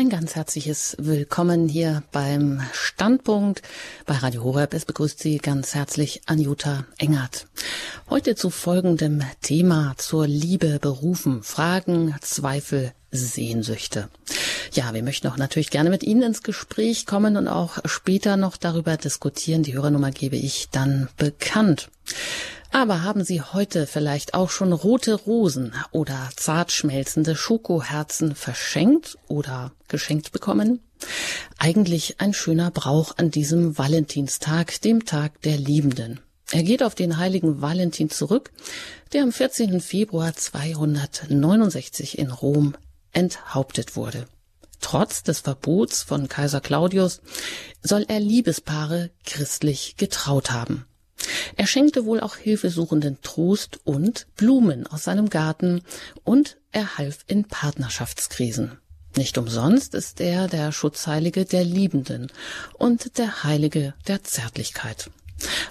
Ein ganz herzliches Willkommen hier beim Standpunkt bei Radio Horeb. Es begrüßt Sie ganz herzlich Anjuta Engert. Heute zu folgendem Thema zur Liebe berufen. Fragen, Zweifel, Sehnsüchte. Ja, wir möchten auch natürlich gerne mit Ihnen ins Gespräch kommen und auch später noch darüber diskutieren. Die Hörernummer gebe ich dann bekannt. Aber haben Sie heute vielleicht auch schon rote Rosen oder zart schmelzende Schokoherzen verschenkt oder geschenkt bekommen? Eigentlich ein schöner Brauch an diesem Valentinstag, dem Tag der Liebenden. Er geht auf den heiligen Valentin zurück, der am 14. Februar 269 in Rom enthauptet wurde. Trotz des Verbots von Kaiser Claudius soll er Liebespaare christlich getraut haben. Er schenkte wohl auch Hilfesuchenden Trost und Blumen aus seinem Garten und er half in Partnerschaftskrisen. Nicht umsonst ist er der Schutzheilige der Liebenden und der Heilige der Zärtlichkeit.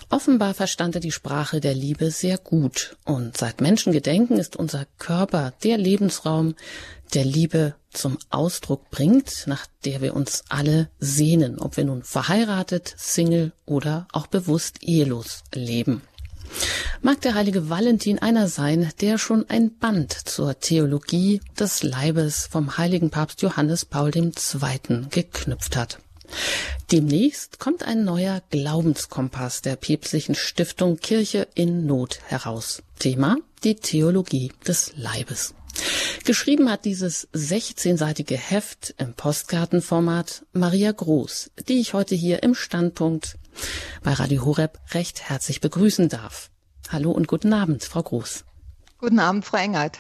Offenbar verstand er die Sprache der Liebe sehr gut, und seit Menschengedenken ist unser Körper der Lebensraum, der Liebe zum Ausdruck bringt, nach der wir uns alle sehnen, ob wir nun verheiratet, Single oder auch bewusst ehelos leben. Mag der heilige Valentin einer sein, der schon ein Band zur Theologie des Leibes vom heiligen Papst Johannes Paul II. geknüpft hat. Demnächst kommt ein neuer Glaubenskompass der päpstlichen Stiftung Kirche in Not heraus. Thema die Theologie des Leibes. Geschrieben hat dieses 16-seitige Heft im Postkartenformat Maria Groß, die ich heute hier im Standpunkt bei Radio Horeb recht herzlich begrüßen darf. Hallo und guten Abend, Frau Groß. Guten Abend, Frau Engert.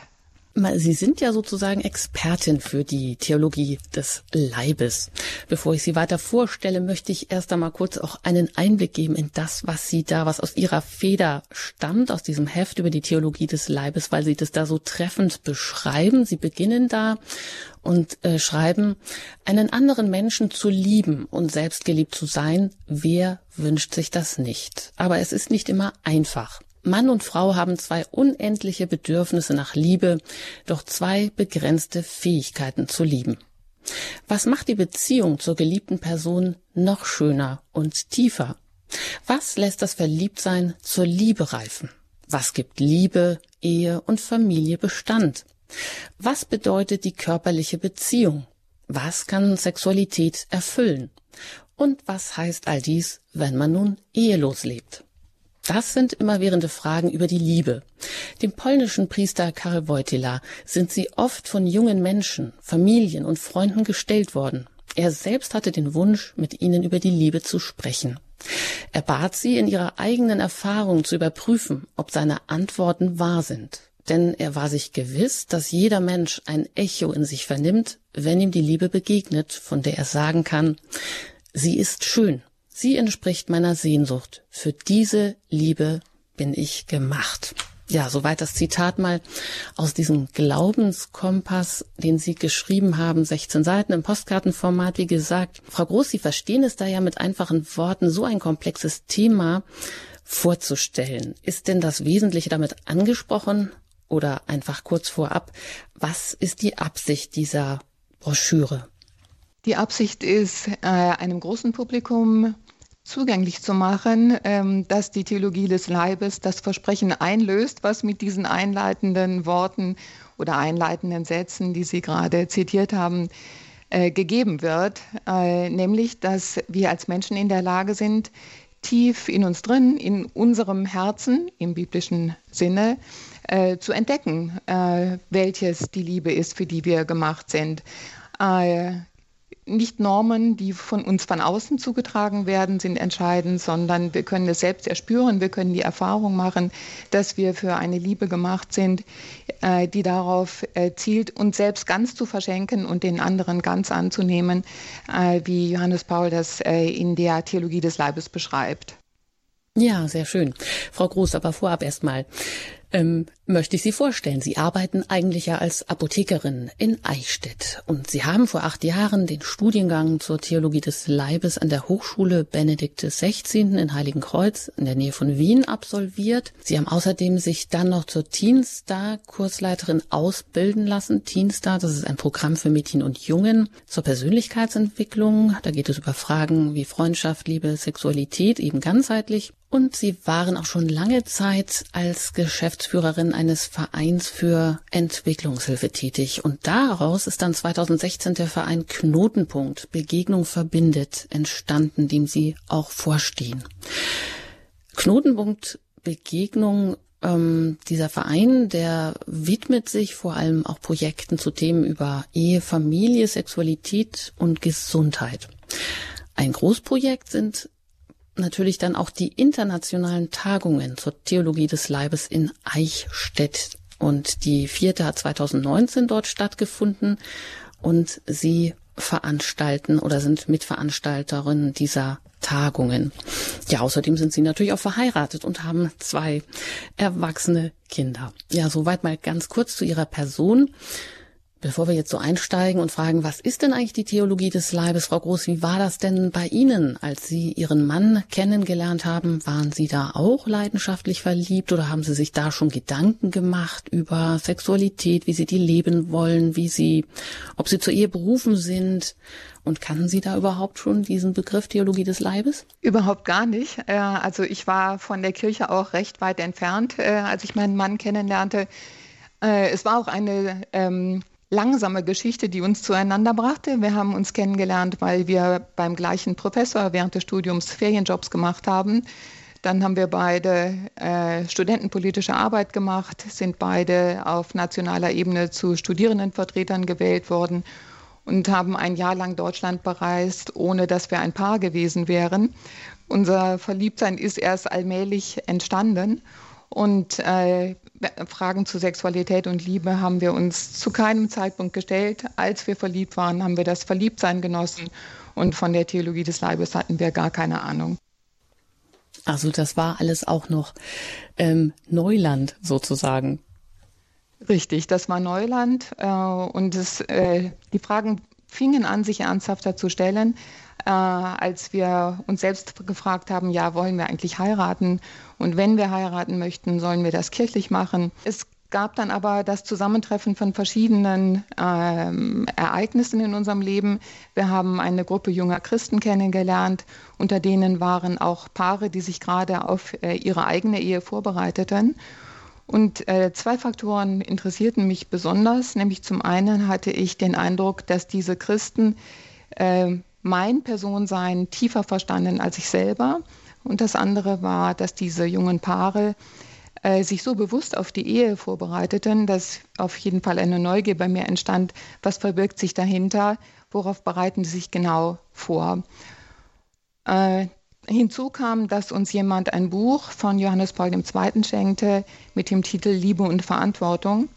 Sie sind ja sozusagen Expertin für die Theologie des Leibes. Bevor ich Sie weiter vorstelle, möchte ich erst einmal kurz auch einen Einblick geben in das, was Sie da, was aus Ihrer Feder stammt, aus diesem Heft über die Theologie des Leibes, weil Sie das da so treffend beschreiben. Sie beginnen da und äh, schreiben, einen anderen Menschen zu lieben und selbst geliebt zu sein, wer wünscht sich das nicht? Aber es ist nicht immer einfach. Mann und Frau haben zwei unendliche Bedürfnisse nach Liebe, doch zwei begrenzte Fähigkeiten zu lieben. Was macht die Beziehung zur geliebten Person noch schöner und tiefer? Was lässt das Verliebtsein zur Liebe reifen? Was gibt Liebe, Ehe und Familie Bestand? Was bedeutet die körperliche Beziehung? Was kann Sexualität erfüllen? Und was heißt all dies, wenn man nun ehelos lebt? Das sind immerwährende Fragen über die Liebe. Dem polnischen Priester Karel Wojtyla sind sie oft von jungen Menschen, Familien und Freunden gestellt worden. Er selbst hatte den Wunsch, mit ihnen über die Liebe zu sprechen. Er bat sie, in ihrer eigenen Erfahrung zu überprüfen, ob seine Antworten wahr sind. Denn er war sich gewiss, dass jeder Mensch ein Echo in sich vernimmt, wenn ihm die Liebe begegnet, von der er sagen kann, sie ist schön Sie entspricht meiner Sehnsucht. Für diese Liebe bin ich gemacht. Ja, soweit das Zitat mal aus diesem Glaubenskompass, den Sie geschrieben haben, 16 Seiten im Postkartenformat. Wie gesagt, Frau Groß, Sie verstehen es da ja mit einfachen Worten, so ein komplexes Thema vorzustellen. Ist denn das Wesentliche damit angesprochen oder einfach kurz vorab? Was ist die Absicht dieser Broschüre? Die Absicht ist, äh, einem großen Publikum zugänglich zu machen, ähm, dass die Theologie des Leibes das Versprechen einlöst, was mit diesen einleitenden Worten oder einleitenden Sätzen, die Sie gerade zitiert haben, äh, gegeben wird, äh, nämlich dass wir als Menschen in der Lage sind, tief in uns drin, in unserem Herzen im biblischen Sinne, äh, zu entdecken, welches die Liebe ist, für die wir gemacht sind. Nicht Normen, die von uns von außen zugetragen werden, sind entscheidend, sondern wir können es selbst erspüren, wir können die Erfahrung machen, dass wir für eine Liebe gemacht sind, äh, die darauf äh, zielt, uns selbst ganz zu verschenken und den anderen ganz anzunehmen, äh, wie Johannes Paul das in der Theologie des Leibes beschreibt. Ja, sehr schön. Frau Groß, aber vorab erstmal. Ähm, möchte ich Sie vorstellen. Sie arbeiten eigentlich ja als Apothekerin in Eichstätt und Sie haben vor acht Jahren den Studiengang zur Theologie des Leibes an der Hochschule Benedikt XVI. in Heiligenkreuz in der Nähe von Wien absolviert. Sie haben außerdem sich dann noch zur Teenstar-Kursleiterin ausbilden lassen. Teenstar, das ist ein Programm für Mädchen und Jungen zur Persönlichkeitsentwicklung. Da geht es über Fragen wie Freundschaft, Liebe, Sexualität, eben ganzheitlich. Und Sie waren auch schon lange Zeit als Geschäftsführerin eines Vereins für Entwicklungshilfe tätig. Und daraus ist dann 2016 der Verein Knotenpunkt Begegnung verbindet entstanden, dem Sie auch vorstehen. Knotenpunkt Begegnung ähm, dieser Verein, der widmet sich vor allem auch Projekten zu Themen über Ehe, Familie, Sexualität und Gesundheit. Ein Großprojekt sind natürlich dann auch die internationalen Tagungen zur Theologie des Leibes in Eichstätt. Und die vierte hat 2019 dort stattgefunden und sie veranstalten oder sind Mitveranstalterin dieser Tagungen. Ja, außerdem sind sie natürlich auch verheiratet und haben zwei erwachsene Kinder. Ja, soweit mal ganz kurz zu ihrer Person. Bevor wir jetzt so einsteigen und fragen, was ist denn eigentlich die Theologie des Leibes, Frau Groß, wie war das denn bei Ihnen, als Sie Ihren Mann kennengelernt haben? Waren Sie da auch leidenschaftlich verliebt oder haben Sie sich da schon Gedanken gemacht über Sexualität, wie Sie die leben wollen, wie Sie, ob Sie zur Ehe berufen sind? Und kannten Sie da überhaupt schon diesen Begriff Theologie des Leibes? Überhaupt gar nicht. Äh, also ich war von der Kirche auch recht weit entfernt, äh, als ich meinen Mann kennenlernte. Äh, es war auch eine ähm, langsame Geschichte, die uns zueinander brachte. Wir haben uns kennengelernt, weil wir beim gleichen Professor während des Studiums Ferienjobs gemacht haben. Dann haben wir beide äh, studentenpolitische Arbeit gemacht, sind beide auf nationaler Ebene zu Studierendenvertretern gewählt worden und haben ein Jahr lang Deutschland bereist, ohne dass wir ein Paar gewesen wären. Unser Verliebtsein ist erst allmählich entstanden. Und äh, Fragen zu Sexualität und Liebe haben wir uns zu keinem Zeitpunkt gestellt. Als wir verliebt waren, haben wir das Verliebtsein genossen und von der Theologie des Leibes hatten wir gar keine Ahnung. Also das war alles auch noch ähm, Neuland sozusagen. Richtig, das war Neuland äh, und es, äh, die Fragen fingen an, sich ernsthafter zu stellen, äh, als wir uns selbst gefragt haben, ja, wollen wir eigentlich heiraten? Und wenn wir heiraten möchten, sollen wir das kirchlich machen? Es gab dann aber das Zusammentreffen von verschiedenen ähm, Ereignissen in unserem Leben. Wir haben eine Gruppe junger Christen kennengelernt, unter denen waren auch Paare, die sich gerade auf äh, ihre eigene Ehe vorbereiteten. Und äh, zwei Faktoren interessierten mich besonders, nämlich zum einen hatte ich den Eindruck, dass diese Christen äh, mein Personsein tiefer verstanden als ich selber. Und das andere war, dass diese jungen Paare äh, sich so bewusst auf die Ehe vorbereiteten, dass auf jeden Fall eine Neugier bei mir entstand, was verbirgt sich dahinter, worauf bereiten sie sich genau vor. Äh, hinzu kam, dass uns jemand ein Buch von Johannes Paul II. schenkte mit dem Titel Liebe und Verantwortung.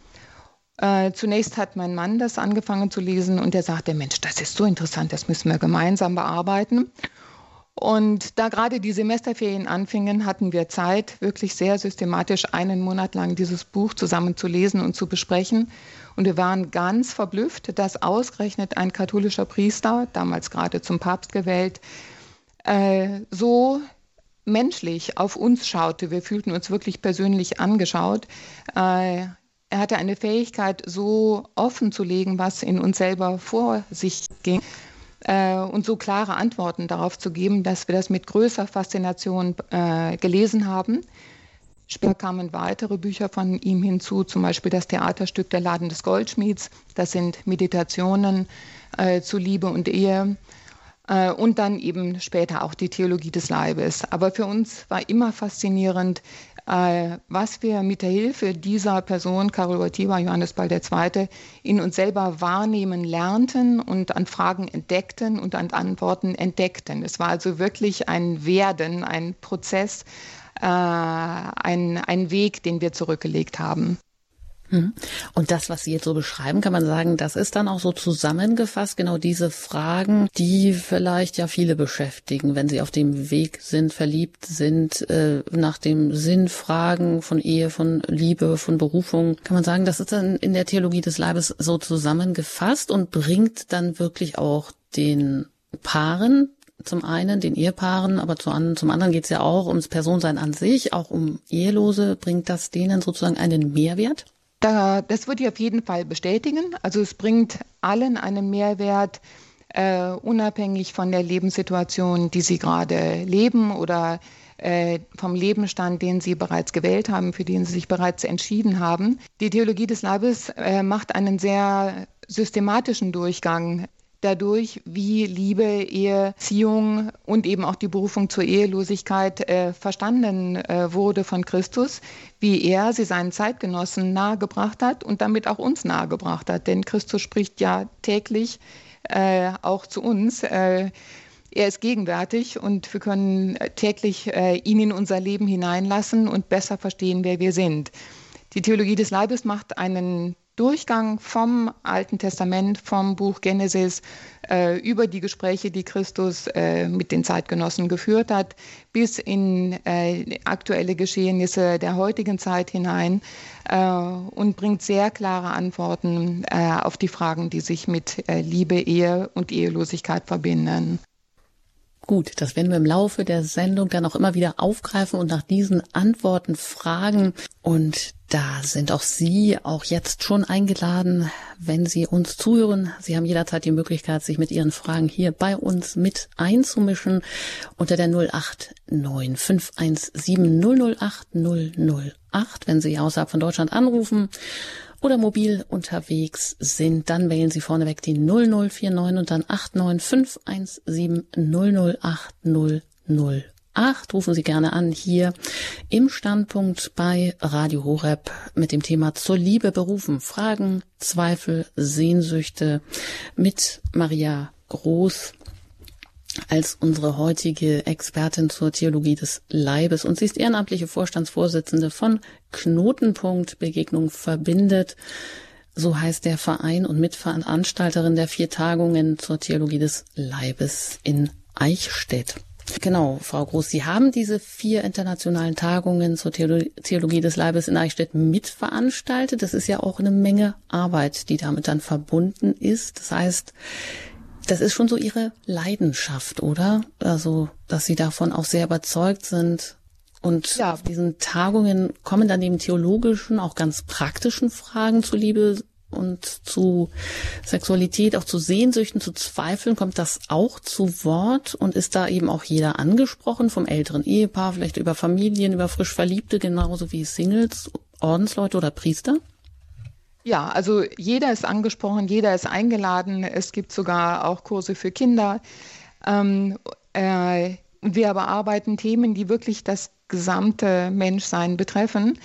Äh, zunächst hat mein Mann das angefangen zu lesen und er sagte, Mensch, das ist so interessant, das müssen wir gemeinsam bearbeiten. Und da gerade die Semesterferien anfingen, hatten wir Zeit, wirklich sehr systematisch einen Monat lang dieses Buch zusammen zu lesen und zu besprechen. Und wir waren ganz verblüfft, dass ausgerechnet ein katholischer Priester, damals gerade zum Papst gewählt, äh, so menschlich auf uns schaute. Wir fühlten uns wirklich persönlich angeschaut. Äh, er hatte eine Fähigkeit, so offen zu legen, was in uns selber vor sich ging äh, und so klare Antworten darauf zu geben, dass wir das mit größer Faszination äh, gelesen haben. Später kamen weitere Bücher von ihm hinzu, zum Beispiel das Theaterstück Der Laden des Goldschmieds. Das sind Meditationen äh, zu Liebe und Ehe. Äh, und dann eben später auch die Theologie des Leibes. Aber für uns war immer faszinierend, was wir mit der Hilfe dieser Person, Karol Wojtyła, Johannes Paul II., in uns selber wahrnehmen lernten und an Fragen entdeckten und an Antworten entdeckten. Es war also wirklich ein Werden, ein Prozess, äh, ein, ein Weg, den wir zurückgelegt haben. Mhm. Und das, was Sie jetzt so beschreiben, kann man sagen, das ist dann auch so zusammengefasst, genau diese Fragen, die vielleicht ja viele beschäftigen, wenn sie auf dem Weg sind, verliebt sind, äh, nach dem Sinn fragen von Ehe, von Liebe, von Berufung. Kann man sagen, das ist dann in der Theologie des Leibes so zusammengefasst und bringt dann wirklich auch den Paaren zum einen den Ehepaaren, aber zum anderen geht es ja auch ums Personsein an sich, auch um Ehelose. Bringt das denen sozusagen einen Mehrwert? Da, das würde ich auf jeden Fall bestätigen. Also es bringt allen einen Mehrwert, äh, unabhängig von der Lebenssituation, die sie gerade leben oder äh, vom Lebensstand, den sie bereits gewählt haben, für den sie sich bereits entschieden haben. Die Theologie des Leibes äh, macht einen sehr systematischen Durchgang dadurch, wie Liebe, Eheziehung und eben auch die Berufung zur Ehelosigkeit äh, verstanden äh, wurde von Christus, wie er sie seinen Zeitgenossen nahegebracht hat und damit auch uns nahegebracht hat. Denn Christus spricht ja täglich äh, auch zu uns. Äh, er ist gegenwärtig und wir können täglich äh, ihn in unser Leben hineinlassen und besser verstehen, wer wir sind. Die Theologie des Leibes macht einen Durchgang vom Alten Testament, vom Buch Genesis äh, über die Gespräche, die Christus äh, mit den Zeitgenossen geführt hat, bis in äh, aktuelle Geschehnisse der heutigen Zeit hinein äh, und bringt sehr klare Antworten äh, auf die Fragen, die sich mit äh, Liebe, Ehe und Ehelosigkeit verbinden. Gut, das werden wir im Laufe der Sendung dann auch immer wieder aufgreifen und nach diesen Antworten fragen. Und da sind auch Sie auch jetzt schon eingeladen, wenn Sie uns zuhören. Sie haben jederzeit die Möglichkeit, sich mit Ihren Fragen hier bei uns mit einzumischen unter der 089 008 008, wenn Sie außerhalb von Deutschland anrufen oder mobil unterwegs sind, dann wählen Sie vorneweg die 0049 und dann 89517 008 008. Rufen Sie gerne an hier im Standpunkt bei Radio Horeb mit dem Thema zur Liebe berufen. Fragen, Zweifel, Sehnsüchte mit Maria Groß als unsere heutige Expertin zur Theologie des Leibes und sie ist ehrenamtliche Vorstandsvorsitzende von Knotenpunkt Begegnung verbindet. So heißt der Verein und Mitveranstalterin der vier Tagungen zur Theologie des Leibes in Eichstätt. Genau, Frau Groß, Sie haben diese vier internationalen Tagungen zur Theologie des Leibes in Eichstätt mitveranstaltet. Das ist ja auch eine Menge Arbeit, die damit dann verbunden ist. Das heißt, das ist schon so ihre Leidenschaft, oder? Also, dass sie davon auch sehr überzeugt sind. Und ja. auf diesen Tagungen kommen dann neben theologischen auch ganz praktischen Fragen zu Liebe und zu Sexualität, auch zu Sehnsüchten, zu Zweifeln, kommt das auch zu Wort und ist da eben auch jeder angesprochen, vom älteren Ehepaar, vielleicht über Familien, über frisch Verliebte, genauso wie Singles, Ordensleute oder Priester? Ja, also jeder ist angesprochen, jeder ist eingeladen. Es gibt sogar auch Kurse für Kinder. Ähm, äh, wir bearbeiten Themen, die wirklich das gesamte Menschsein betreffen.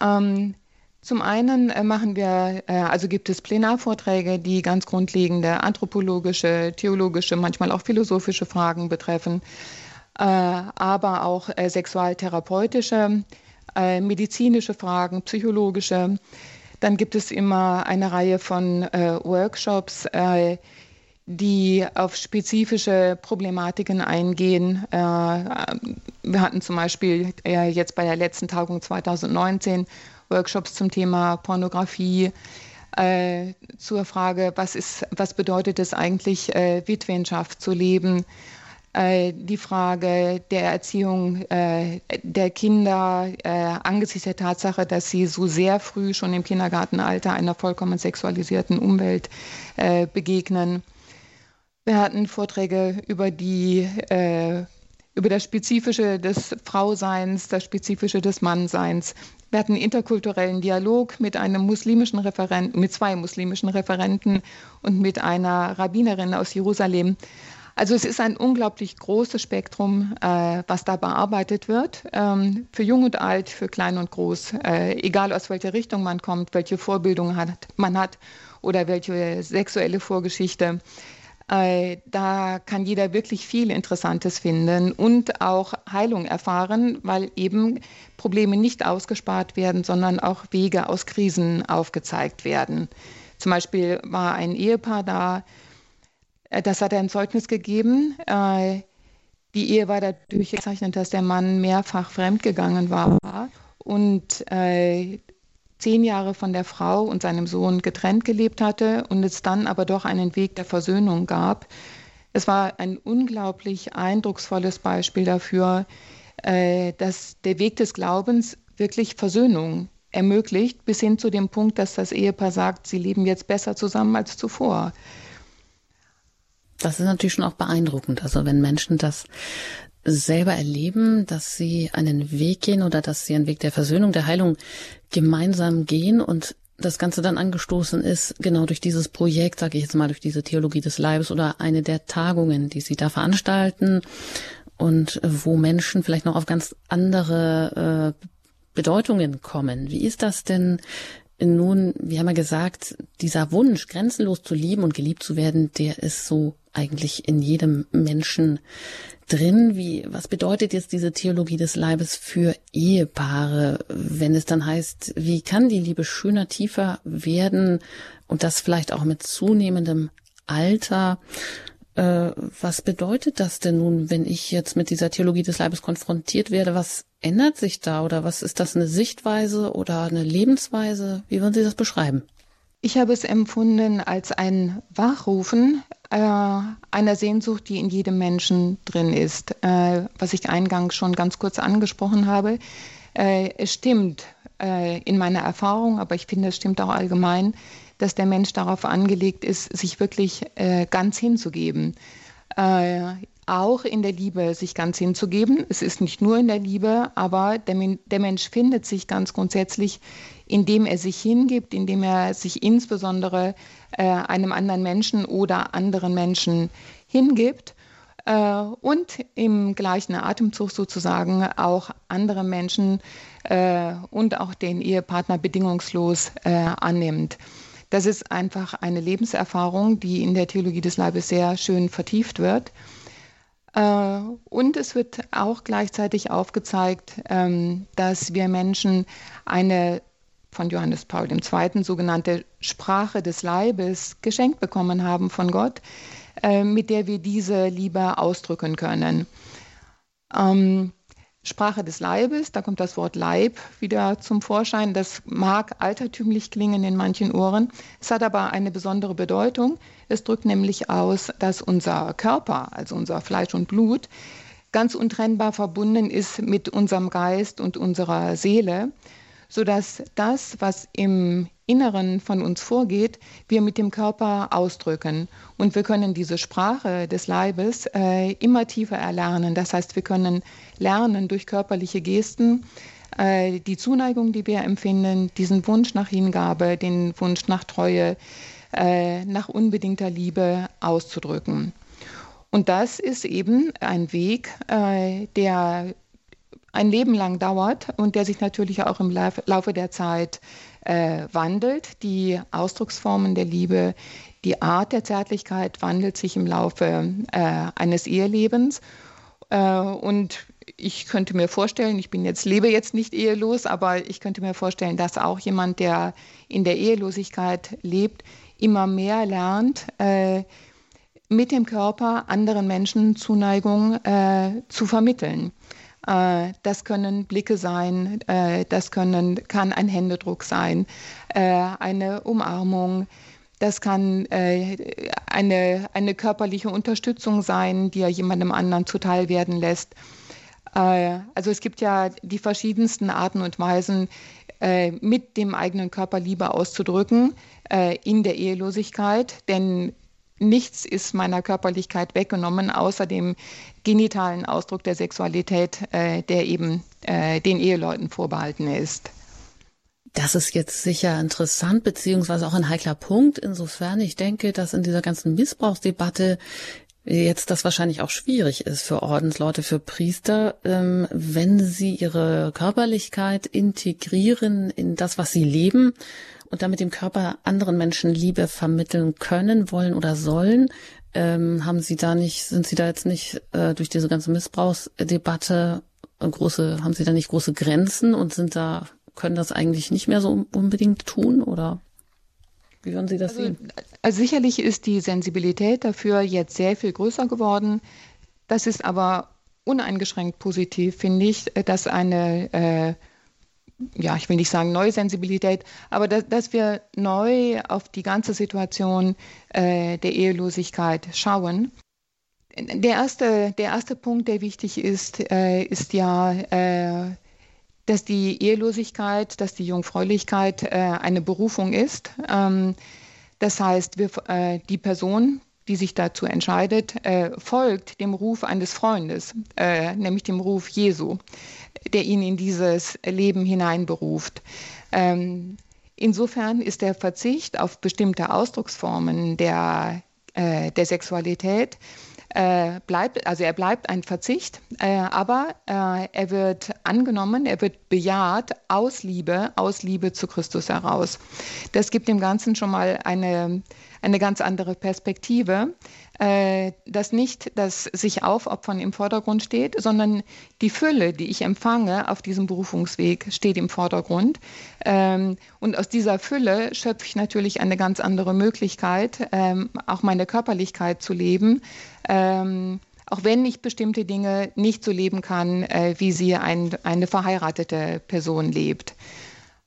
Ähm, zum einen äh, machen wir, äh, also gibt es Plenarvorträge, die ganz grundlegende anthropologische, theologische, manchmal auch philosophische Fragen betreffen, äh, aber auch sexualtherapeutische, medizinische Fragen, psychologische. Dann gibt es immer eine Reihe von äh, Workshops, äh, die auf spezifische Problematiken eingehen. Äh, wir hatten zum Beispiel äh, jetzt bei der letzten Tagung 2019 Workshops zum Thema Pornografie, äh, zur Frage, was, ist, was bedeutet es eigentlich, äh, Witwenschaft zu leben die Frage der Erziehung äh, der Kinder äh, angesichts der Tatsache, dass sie so sehr früh schon im Kindergartenalter einer vollkommen sexualisierten Umwelt begegnen. Wir hatten Vorträge über die über das Spezifische des Frauseins, das Spezifische des Mannseins. Wir hatten interkulturellen Dialog mit einem muslimischen Referenten, mit zwei muslimischen Referenten und mit einer Rabbinerin aus Jerusalem. Also es ist ein unglaublich großes Spektrum, äh, was da bearbeitet wird, ähm, für jung und alt, für klein und groß, äh, egal aus welcher Richtung man kommt, welche Vorbildung hat, man hat oder welche sexuelle Vorgeschichte. Äh, da kann jeder wirklich viel Interessantes finden und auch Heilung erfahren, weil eben Probleme nicht ausgespart werden, sondern auch Wege aus Krisen aufgezeigt werden. Zum Beispiel war ein Ehepaar da, das hat ein Zeugnis gegeben. Äh, die Ehe war dadurch gezeichnet, dass der Mann mehrfach fremdgegangen war und zehn Jahre von der Frau und seinem Sohn getrennt gelebt hatte und es dann aber doch einen Weg der Versöhnung gab. Es war ein unglaublich eindrucksvolles Beispiel dafür, äh, dass der Weg des Glaubens wirklich Versöhnung ermöglicht, bis hin zu dem Punkt, dass das Ehepaar sagt, sie leben jetzt besser zusammen als zuvor. Das ist natürlich schon auch beeindruckend. Also wenn Menschen das selber erleben, dass sie einen Weg gehen oder dass sie einen Weg der Versöhnung, der Heilung gemeinsam gehen und das Ganze dann angestoßen ist, genau durch dieses Projekt, sage ich jetzt mal, durch diese Theologie des Leibes oder eine der Tagungen, die sie da veranstalten und wo Menschen vielleicht noch auf ganz andere äh, Bedeutungen kommen. Wie ist das denn nun, wir haben ja gesagt, dieser Wunsch, grenzenlos zu lieben und geliebt zu werden, der ist so eigentlich in jedem Menschen drin. Wie, was bedeutet jetzt diese Theologie des Leibes für Ehepaare, wenn es dann heißt, wie kann die Liebe schöner, tiefer werden und das vielleicht auch mit zunehmendem Alter? Äh, was bedeutet das denn nun, wenn ich jetzt mit dieser Theologie des Leibes konfrontiert werde? Was ändert sich da oder was ist das eine Sichtweise oder eine Lebensweise? Wie würden Sie das beschreiben? Ich habe es empfunden als ein Wachrufen äh, einer Sehnsucht, die in jedem Menschen drin ist, äh, was ich eingangs schon ganz kurz angesprochen habe. Äh, es stimmt äh, in meiner Erfahrung, aber ich finde, es stimmt auch allgemein, dass der Mensch darauf angelegt ist, sich wirklich äh, ganz hinzugeben. Äh, auch in der Liebe sich ganz hinzugeben. Es ist nicht nur in der Liebe, aber der, der, Mensch findet sich ganz grundsätzlich, indem er sich hingibt, indem er sich insbesondere äh, einem anderen Menschen oder anderen Menschen hingibt äh, und im gleichen Atemzug sozusagen auch andere Menschen äh, und auch den Ehepartner bedingungslos äh, annimmt. Das ist einfach eine Lebenserfahrung, die in der Theologie des Leibes sehr schön vertieft wird. Äh, und es wird auch gleichzeitig aufgezeigt, ähm, dass wir Menschen eine von Johannes Paul II. sogenannte Sprache des Leibes geschenkt bekommen haben von Gott, äh, mit der wir diese Liebe ausdrücken können. Ähm, Sprache des Leibes, da kommt das Wort Leib wieder zum Vorschein. Das mag altertümlich klingen in manchen Ohren. Es hat aber eine besondere Bedeutung. Es drückt nämlich aus, dass unser Körper, also unser Fleisch und Blut, ganz untrennbar verbunden ist mit unserem Geist und unserer Seele, sodass das, was im Inneren von uns vorgeht, wir mit dem Körper ausdrücken. Und wir können diese Sprache des Leibes äh, immer tiefer erlernen. Das heißt, wir können lernen durch körperliche Gesten, äh, die Zuneigung, die wir empfinden, diesen Wunsch nach Hingabe, den Wunsch nach Treue, äh, nach unbedingter Liebe auszudrücken. Und das ist eben ein Weg, äh, der ein Leben lang dauert und der sich natürlich auch im Laufe der Zeit äh, wandelt. Die Ausdrucksformen der Liebe, die Art der Zärtlichkeit wandelt sich im Laufe äh, eines Ehelebens. Äh, und ich könnte mir vorstellen, ich bin jetzt, lebe jetzt nicht ehelos, aber ich könnte mir vorstellen, dass auch jemand, der in der Ehelosigkeit lebt, immer mehr lernt, äh, mit dem Körper anderen Menschen Zuneigung äh, zu vermitteln. Äh, das können Blicke sein, äh, das können, kann ein Händedruck sein, äh, eine Umarmung. Das kann eine, eine körperliche Unterstützung sein, die er jemandem anderen zuteil werden lässt. Also es gibt ja die verschiedensten Arten und Weisen, mit dem eigenen Körper Liebe auszudrücken in der Ehelosigkeit. Denn nichts ist meiner Körperlichkeit weggenommen, außer dem genitalen Ausdruck der Sexualität, äh, der eben äh, den Eheleuten vorbehalten ist. Das ist jetzt sicher interessant, beziehungsweise auch ein heikler Punkt. Insofern ich denke, dass in dieser ganzen Missbrauchsdebatte jetzt das wahrscheinlich auch schwierig ist für Ordensleute, für Priester, ähm, wenn sie ihre Körperlichkeit integrieren in das, was sie leben und damit dem Körper anderen Menschen Liebe vermitteln können, wollen oder sollen. Ähm, haben Sie da nicht, sind Sie da jetzt nicht äh, durch diese ganze Missbrauchsdebatte äh, große, haben Sie da nicht große Grenzen und sind da, können das eigentlich nicht mehr so unbedingt tun oder wie würden Sie das also, sehen? Also sicherlich ist die Sensibilität dafür jetzt sehr viel größer geworden. Das ist aber uneingeschränkt positiv, finde ich, dass eine äh, ja, ich will nicht sagen neue Sensibilität, aber dass, dass wir neu auf die ganze Situation äh, der Ehelosigkeit schauen. Der erste, der erste Punkt, der wichtig ist, äh, ist ja, äh, dass die Ehelosigkeit, dass die Jungfräulichkeit äh, eine Berufung ist. Ähm, das heißt, wir, äh, die Person, die sich dazu entscheidet, äh, folgt dem Ruf eines Freundes, nämlich dem Ruf Jesu der ihn in dieses Leben hineinberuft. Ähm, insofern ist der Verzicht auf bestimmte Ausdrucksformen der, äh, der Sexualität äh, bleibt, also er bleibt ein Verzicht, äh, aber äh, er wird angenommen, er wird bejaht aus Liebe, aus Liebe zu Christus heraus. Das gibt dem Ganzen schon mal eine, eine ganz andere Perspektive äh, dass nicht das sich aufopfern im Vordergrund steht, sondern die Fülle, die ich empfange auf diesem Berufungsweg, steht im Vordergrund. Ähm, und aus dieser Fülle schöpfe ich natürlich eine ganz andere Möglichkeit, ähm, auch meine Körperlichkeit zu leben. Ähm, auch wenn ich bestimmte Dinge nicht so leben kann, äh, wie sie ein, eine verheiratete Person lebt.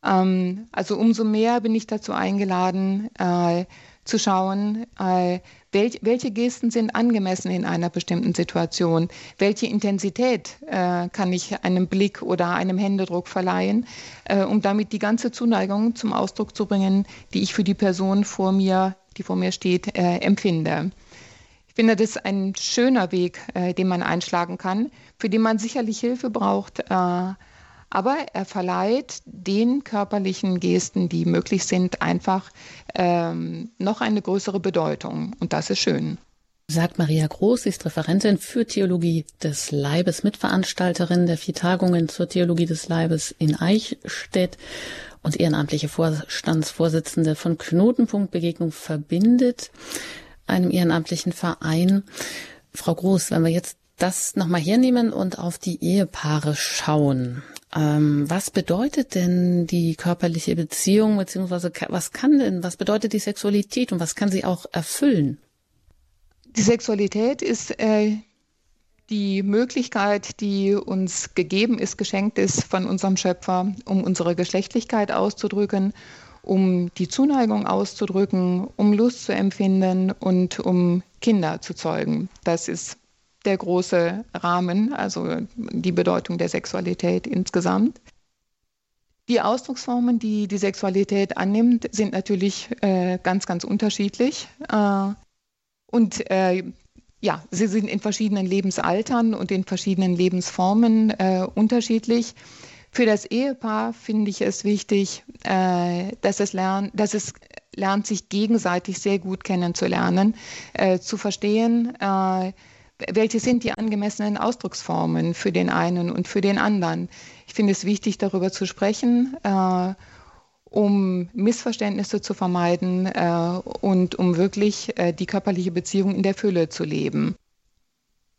Ähm, also umso mehr bin ich dazu eingeladen, äh, zu schauen, äh, welch, welche Gesten sind angemessen in einer bestimmten Situation, welche Intensität äh, kann ich einem Blick oder einem Händedruck verleihen, äh, um damit die ganze Zuneigung zum Ausdruck zu bringen, die ich für die Person vor mir, die vor mir steht, äh, empfinde. Ich finde, das ist ein schöner Weg, äh, den man einschlagen kann, für den man sicherlich Hilfe braucht äh, aber er verleiht den körperlichen Gesten, die möglich sind, einfach ähm, noch eine größere Bedeutung. Und das ist schön. Sagt Maria Groß, sie ist Referentin für Theologie des Leibes, Mitveranstalterin der vier Tagungen zur Theologie des Leibes in Eichstätt und ehrenamtliche Vorstandsvorsitzende von Knotenpunkt Begegnung verbindet, einem ehrenamtlichen Verein. Frau Groß, wenn wir jetzt das nochmal hernehmen und auf die Ehepaare schauen. Ähm, was bedeutet denn die körperliche Beziehung, beziehungsweise was kann denn, was bedeutet die Sexualität und was kann sie auch erfüllen? Die Sexualität ist äh, die Möglichkeit, die uns gegeben ist, geschenkt ist von unserem Schöpfer, um unsere Geschlechtlichkeit auszudrücken, um die Zuneigung auszudrücken, um Lust zu empfinden und um Kinder zu zeugen. Das ist der große Rahmen, also die Bedeutung der Sexualität insgesamt. Die Ausdrucksformen, die die Sexualität annimmt, sind natürlich äh, ganz, ganz unterschiedlich. Äh, und äh, ja, sie sind in verschiedenen Lebensaltern und in verschiedenen Lebensformen äh, unterschiedlich. Für das Ehepaar finde ich es wichtig, äh, dass, es lernt, dass es lernt, sich gegenseitig sehr gut kennenzulernen, äh, zu verstehen, welche sind die angemessenen Ausdrucksformen für den einen und für den anderen. Ich finde es wichtig, darüber zu sprechen, äh, um Missverständnisse zu vermeiden äh, und um wirklich äh, die körperliche Beziehung in der Fülle zu leben.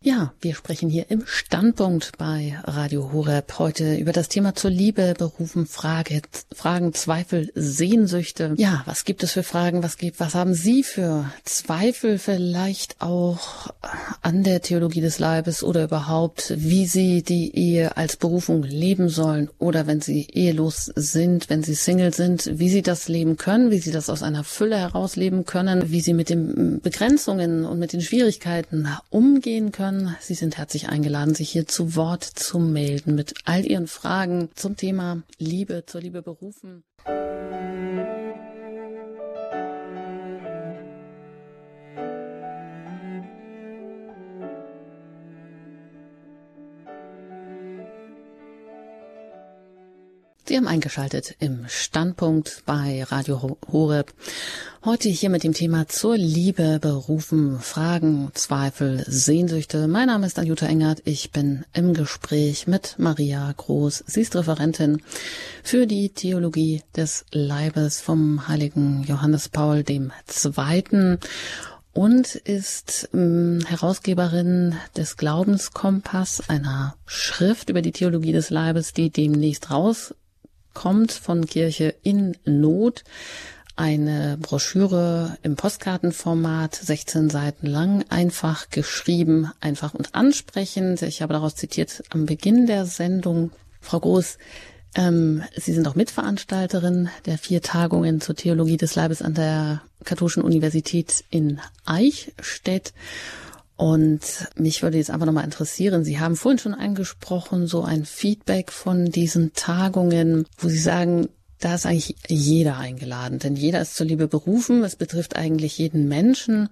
Ja, wir sprechen hier im Standpunkt bei Radio Horeb heute über das Thema zur Liebe, Berufen, Frage, Fragen, Zweifel, Sehnsüchte. Ja, was gibt es für Fragen? Was gibt, was haben Sie für Zweifel vielleicht auch an der Theologie des Leibes oder überhaupt, wie Sie die Ehe als Berufung leben sollen oder wenn Sie ehelos sind, wenn Sie Single sind, wie Sie das leben können, wie Sie das aus einer Fülle heraus leben können, wie Sie mit den Begrenzungen und mit den Schwierigkeiten umgehen können hören. Sie sind herzlich eingeladen, sich hier zu Wort zu melden mit all Ihren Fragen zum Thema Liebe, zur Liebe berufen. Sie haben eingeschaltet im Standpunkt bei Radio Horeb. Heute hier mit dem Thema zur Liebe berufen, Fragen, Zweifel, Sehnsüchte. Mein Name ist Anjuta Engert. Ich bin im Gespräch mit Maria Groß. Sie ist Referentin für die Theologie des Leibes vom heiligen Johannes Paul II. und ist ähm, Herausgeberin des Glaubenskompass, einer Schrift über die Theologie des Leibes, die demnächst rauskommt von Kirche in Not. Eine Broschüre im Postkartenformat, 16 Seiten lang, einfach geschrieben, einfach und ansprechend. Ich habe daraus zitiert am Beginn der Sendung. Frau Groß, ähm, Sie sind auch Mitveranstalterin der vier Tagungen zur Theologie des Leibes an der Katholischen Universität in Eichstätt. Und mich würde jetzt einfach nochmal interessieren, Sie haben vorhin schon angesprochen, so ein Feedback von diesen Tagungen, wo Sie sagen, da ist eigentlich jeder eingeladen, denn jeder ist zur Liebe berufen. Es betrifft eigentlich jeden Menschen.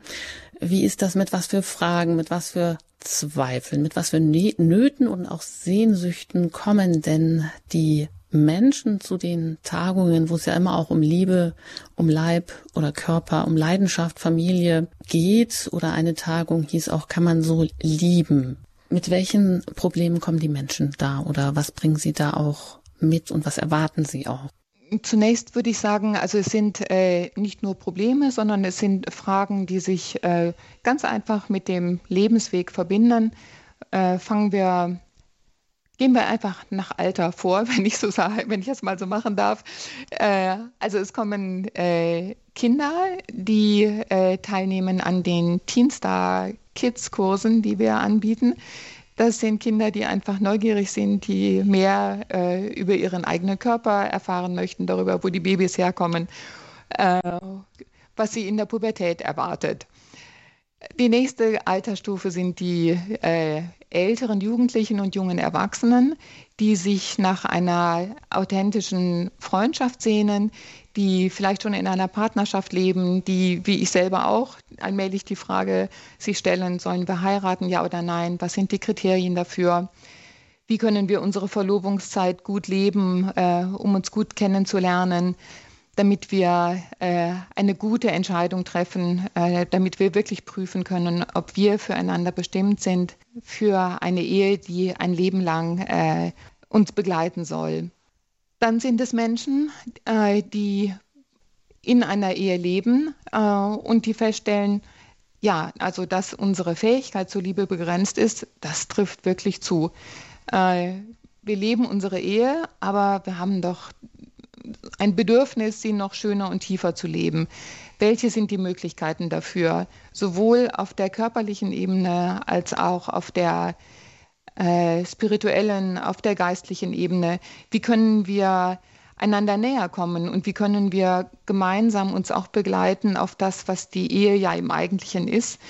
Wie ist das mit was für Fragen, mit was für Zweifeln, mit was für Nöten und auch Sehnsüchten kommen denn die Menschen zu den Tagungen, wo es ja immer auch um Liebe, um Leib oder Körper, um Leidenschaft, Familie geht oder eine Tagung hieß auch, kann man so lieben? Mit welchen Problemen kommen die Menschen da oder was bringen sie da auch mit und was erwarten sie auch? Zunächst würde ich sagen, also es sind äh, nicht nur Probleme, sondern es sind Fragen, die sich äh, ganz einfach mit dem Lebensweg verbinden. Äh, fangen wir, gehen wir einfach nach Alter vor, wenn ich so sage, wenn ich das mal so machen darf. Äh, also es kommen äh, Kinder, die äh, teilnehmen an den Teenstar Kids Kursen, die wir anbieten. Das sind Kinder, die einfach neugierig sind, die mehr äh, über ihren eigenen Körper erfahren möchten, darüber, wo die Babys herkommen, äh, was sie in der Pubertät erwartet. Die nächste Altersstufe sind die äh, älteren Jugendlichen und jungen Erwachsenen, die sich nach einer authentischen Freundschaft sehnen, die vielleicht schon in einer Partnerschaft leben, die, wie ich selber auch, allmählich die Frage sich stellen, sollen wir heiraten, ja oder nein? Was sind die Kriterien dafür? Wie können wir unsere Verlobungszeit gut leben, äh, um uns gut kennenzulernen, damit wir äh, eine gute Entscheidung treffen, äh, damit wir wirklich prüfen können, ob wir füreinander bestimmt sind, für eine Ehe, die ein Leben lang äh, uns begleiten soll. Dann sind es Menschen, äh, die in einer Ehe leben äh, und die feststellen, ja, also dass unsere Fähigkeit zur Liebe begrenzt ist, das trifft wirklich zu. Äh, wir leben unsere Ehe, aber wir haben doch ein Bedürfnis, sie noch schöner und tiefer zu leben. Welche sind die Möglichkeiten dafür, sowohl auf der körperlichen Ebene als auch auf der äh, spirituellen, auf der geistlichen Ebene. Wie können wir einander näher kommen und wie können wir gemeinsam uns auch begleiten auf das, was die Ehe ja im Eigentlichen ist,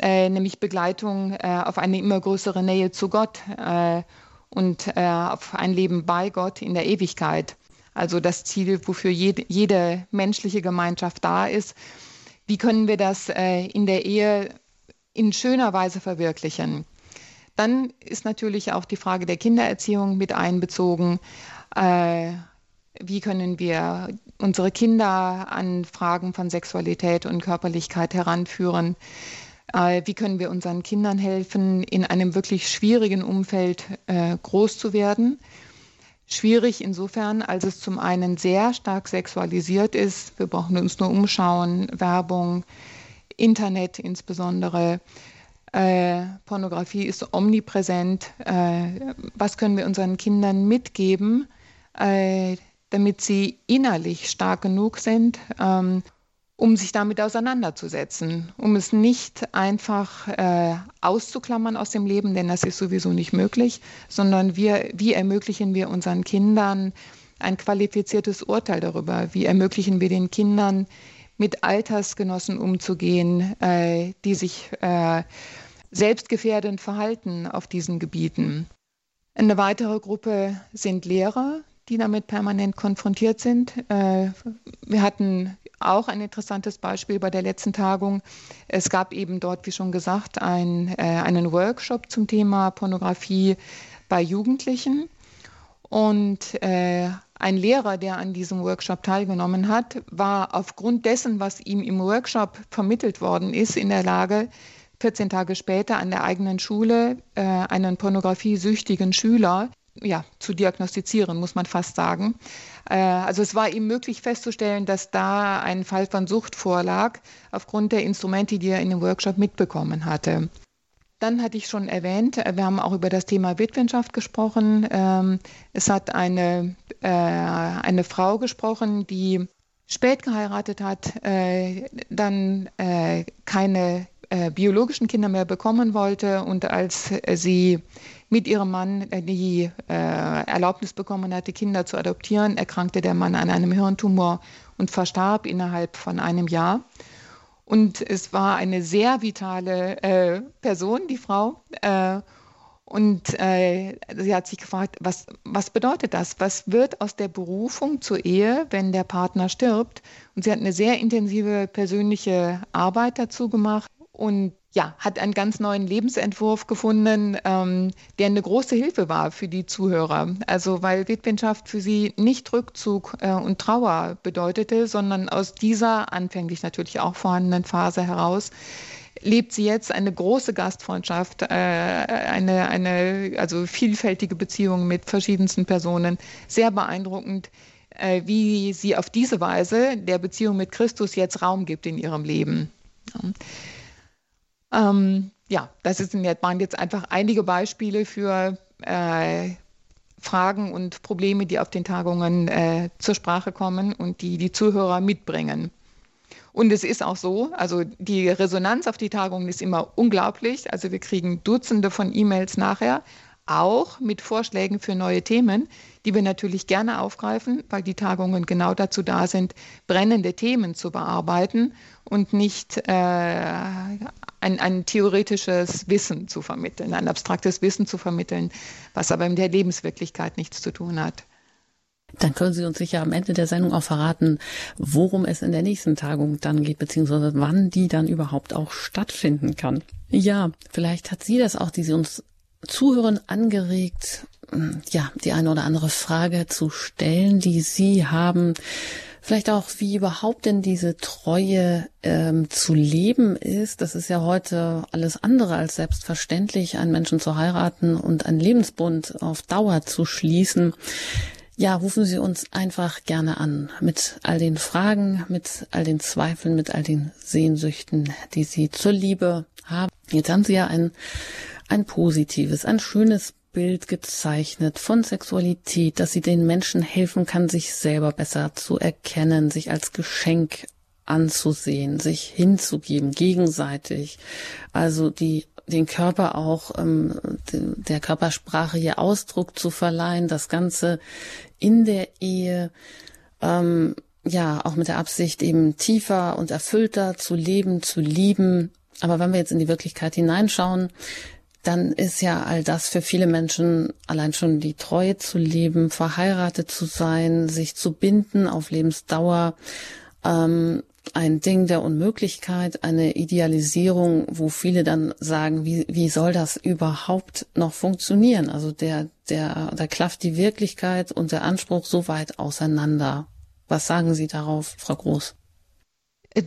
äh, nämlich Begleitung äh, auf eine immer größere Nähe zu Gott äh, und äh, auf ein Leben bei Gott in der Ewigkeit. Also das Ziel, wofür jede, jede menschliche Gemeinschaft da ist. Wie können wir das äh, in der Ehe in schöner Weise verwirklichen? Dann ist natürlich auch die Frage der Kindererziehung mit einbezogen. Äh, wie können wir unsere Kinder an Fragen von Sexualität und Körperlichkeit heranführen? Äh, wie können wir unseren Kindern helfen, in einem wirklich schwierigen Umfeld äh, groß zu werden? Schwierig insofern, als es zum einen sehr stark sexualisiert ist. Wir brauchen uns nur umschauen, Werbung, Internet insbesondere. Äh, Pornografie ist omnipräsent. Äh, was können wir unseren Kindern mitgeben, äh, damit sie innerlich stark genug sind, ähm, um sich damit auseinanderzusetzen, um es nicht einfach äh, auszuklammern aus dem Leben, denn das ist sowieso nicht möglich, sondern wir, wie ermöglichen wir unseren Kindern ein qualifiziertes Urteil darüber? Wie ermöglichen wir den Kindern, mit Altersgenossen umzugehen, äh, die sich äh, selbstgefährdend verhalten auf diesen Gebieten. Eine weitere Gruppe sind Lehrer, die damit permanent konfrontiert sind. Äh, wir hatten auch ein interessantes Beispiel bei der letzten Tagung. Es gab eben dort, wie schon gesagt, ein, äh, einen Workshop zum Thema Pornografie bei Jugendlichen. Und äh, ein Lehrer, der an diesem Workshop teilgenommen hat, war aufgrund dessen, was ihm im Workshop vermittelt worden ist, in der Lage, 14 Tage später an der eigenen Schule äh, einen pornografiesüchtigen Schüler ja, zu diagnostizieren, muss man fast sagen. Äh, also es war ihm möglich festzustellen, dass da ein Fall von Sucht vorlag, aufgrund der Instrumente, die er in dem Workshop mitbekommen hatte. Dann hatte ich schon erwähnt, wir haben auch über das Thema Witwenschaft gesprochen. Ähm, es hat eine, äh, eine Frau gesprochen, die spät geheiratet hat, äh, dann äh, biologischen Kinder mehr bekommen wollte und als sie mit ihrem Mann die Erlaubnis bekommen hatte, Kinder zu adoptieren, erkrankte der Mann an einem Hirntumor und verstarb innerhalb von einem Jahr. Und es war eine sehr vitale äh, Person, die Frau. Äh, und äh, sie hat sich gefragt, was, was bedeutet das? Was wird aus der Berufung zur Ehe, wenn der Partner stirbt? Und sie hat eine sehr intensive persönliche Arbeit dazu gemacht. Und ja, hat einen ganz neuen Lebensentwurf gefunden, ähm, der eine große Hilfe war für die Zuhörer. Also weil Witwenschaft für sie nicht Rückzug äh, und Trauer bedeutete, sondern aus dieser anfänglich natürlich auch vorhandenen Phase heraus lebt sie jetzt eine große Gastfreundschaft, äh, eine, eine also vielfältige Beziehung mit verschiedensten Personen. Sehr beeindruckend, äh, wie sie auf diese Weise der Beziehung mit Christus jetzt Raum gibt in ihrem Leben. Ja. Ähm, ja, das ist, waren jetzt einfach einige Beispiele für äh, Fragen und Probleme, die auf den Tagungen äh, zur Sprache kommen und die die Zuhörer mitbringen. Und es ist auch so, also die Resonanz auf die Tagungen ist immer unglaublich. Also wir kriegen Dutzende von E-Mails nachher, auch mit Vorschlägen für neue Themen, die wir natürlich gerne aufgreifen, weil die Tagungen genau dazu da sind, brennende Themen zu bearbeiten und nicht äh, ein, ein theoretisches Wissen zu vermitteln, ein abstraktes Wissen zu vermitteln, was aber mit der Lebenswirklichkeit nichts zu tun hat. Dann können Sie uns sicher am Ende der Sendung auch verraten, worum es in der nächsten Tagung dann geht, beziehungsweise wann die dann überhaupt auch stattfinden kann. Ja, vielleicht hat sie das auch, die Sie uns zuhören, angeregt, ja, die eine oder andere Frage zu stellen, die Sie haben Vielleicht auch, wie überhaupt denn diese Treue ähm, zu leben ist. Das ist ja heute alles andere als selbstverständlich, einen Menschen zu heiraten und einen Lebensbund auf Dauer zu schließen. Ja, rufen Sie uns einfach gerne an mit all den Fragen, mit all den Zweifeln, mit all den Sehnsüchten, die Sie zur Liebe haben. Jetzt haben Sie ja ein, ein positives, ein schönes Bild gezeichnet von Sexualität, dass sie den Menschen helfen kann, sich selber besser zu erkennen, sich als Geschenk anzusehen, sich hinzugeben, gegenseitig. Also die den Körper auch ähm, der Körpersprache hier Ausdruck zu verleihen, das Ganze in der Ehe ähm, ja auch mit der Absicht eben tiefer und erfüllter zu leben, zu lieben. Aber wenn wir jetzt in die Wirklichkeit hineinschauen, dann ist ja all das für viele Menschen allein schon die Treue zu leben, verheiratet zu sein, sich zu binden auf Lebensdauer, ähm, ein Ding der Unmöglichkeit, eine Idealisierung, wo viele dann sagen, wie, wie soll das überhaupt noch funktionieren? Also der, der, da klafft die Wirklichkeit und der Anspruch so weit auseinander. Was sagen Sie darauf, Frau Groß?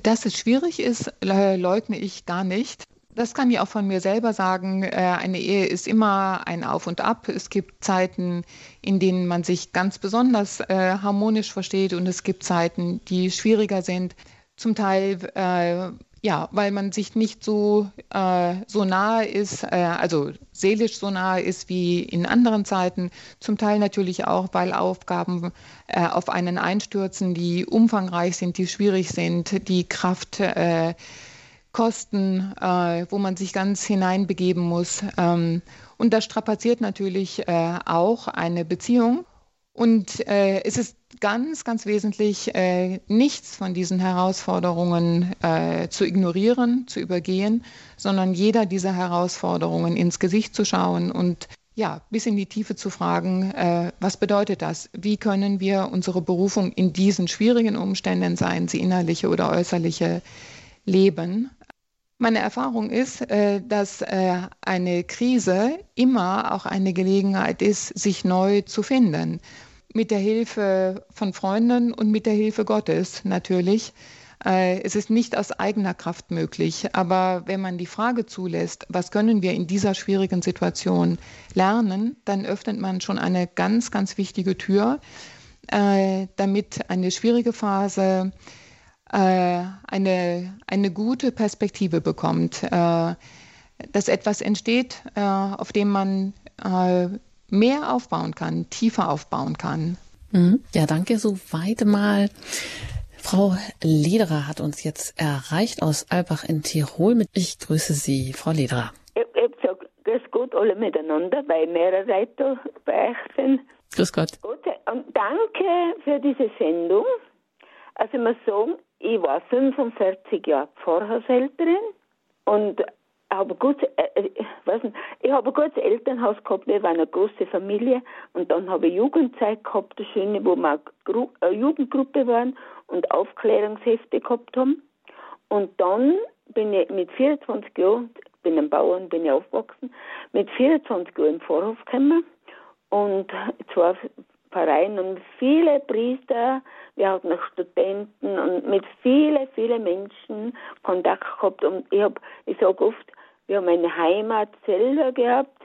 Dass es schwierig ist, leugne ich gar nicht. Das kann ich auch von mir selber sagen. Äh, eine Ehe ist immer ein Auf und Ab. Es gibt Zeiten, in denen man sich ganz besonders äh, harmonisch versteht und es gibt Zeiten, die schwieriger sind. Zum Teil äh, ja, weil man sich nicht so, äh, so nahe ist, äh, also seelisch so nahe ist wie in anderen Zeiten. Zum Teil natürlich auch, weil Aufgaben auf einen einstürzen, die umfangreich sind, die schwierig sind, die Kraft Kosten, äh, wo man sich ganz hineinbegeben muss. Ähm, und das strapaziert natürlich äh, auch eine Beziehung. Und äh, es ist ganz, ganz wesentlich, äh, nichts von diesen Herausforderungen äh, zu ignorieren, zu übergehen, sondern jeder dieser Herausforderungen ins Gesicht zu schauen und ja, bis in die Tiefe zu fragen, äh, was bedeutet das? Wie können wir unsere Berufung in diesen schwierigen Umständen, seien sie innerliche oder äußerliche, leben? Meine Erfahrung ist, äh, dass äh, eine Krise immer auch eine Gelegenheit ist, sich neu zu finden. Mit der Hilfe von Freunden und mit der Hilfe Gottes natürlich. Äh, es ist nicht aus eigener Kraft möglich, aber wenn man die Frage zulässt, was können wir in dieser schwierigen Situation lernen, dann öffnet man schon eine ganz, ganz wichtige Tür, damit eine schwierige Phase eine, eine gute Perspektive bekommt, äh, dass etwas entsteht, äh, auf dem man äh, mehr aufbauen kann, tiefer aufbauen kann. Mhm. Ja, danke. Soweit mal. Frau Lederer hat uns jetzt erreicht aus Albach in Tirol. Ich grüße Sie, Frau Lederer. Ich, ich sage, grüß Gott alle miteinander, weil mehrere Leute bei euch sind. Grüß Gott. Gott und danke für diese Sendung. Also ich muss sagen, ich war 45 Jahre Pfarrhaushälterin und habe gut, äh, äh, weiß nicht, ich habe ein gutes Elternhaus gehabt, wir waren eine große Familie und dann habe ich Jugendzeit gehabt, eine schöne, wo wir eine Jugendgruppe waren und Aufklärungshefte gehabt haben. Und dann bin ich mit 24 Jahren, bin ein Bauern, bin ich aufgewachsen, mit 24 Jahren im Vorhof gekommen und zwar Verein und viele Priester, wir hatten noch Studenten und mit vielen, vielen Menschen Kontakt gehabt. Und ich habe, ich sage oft, wir haben eine Heimat selber gehabt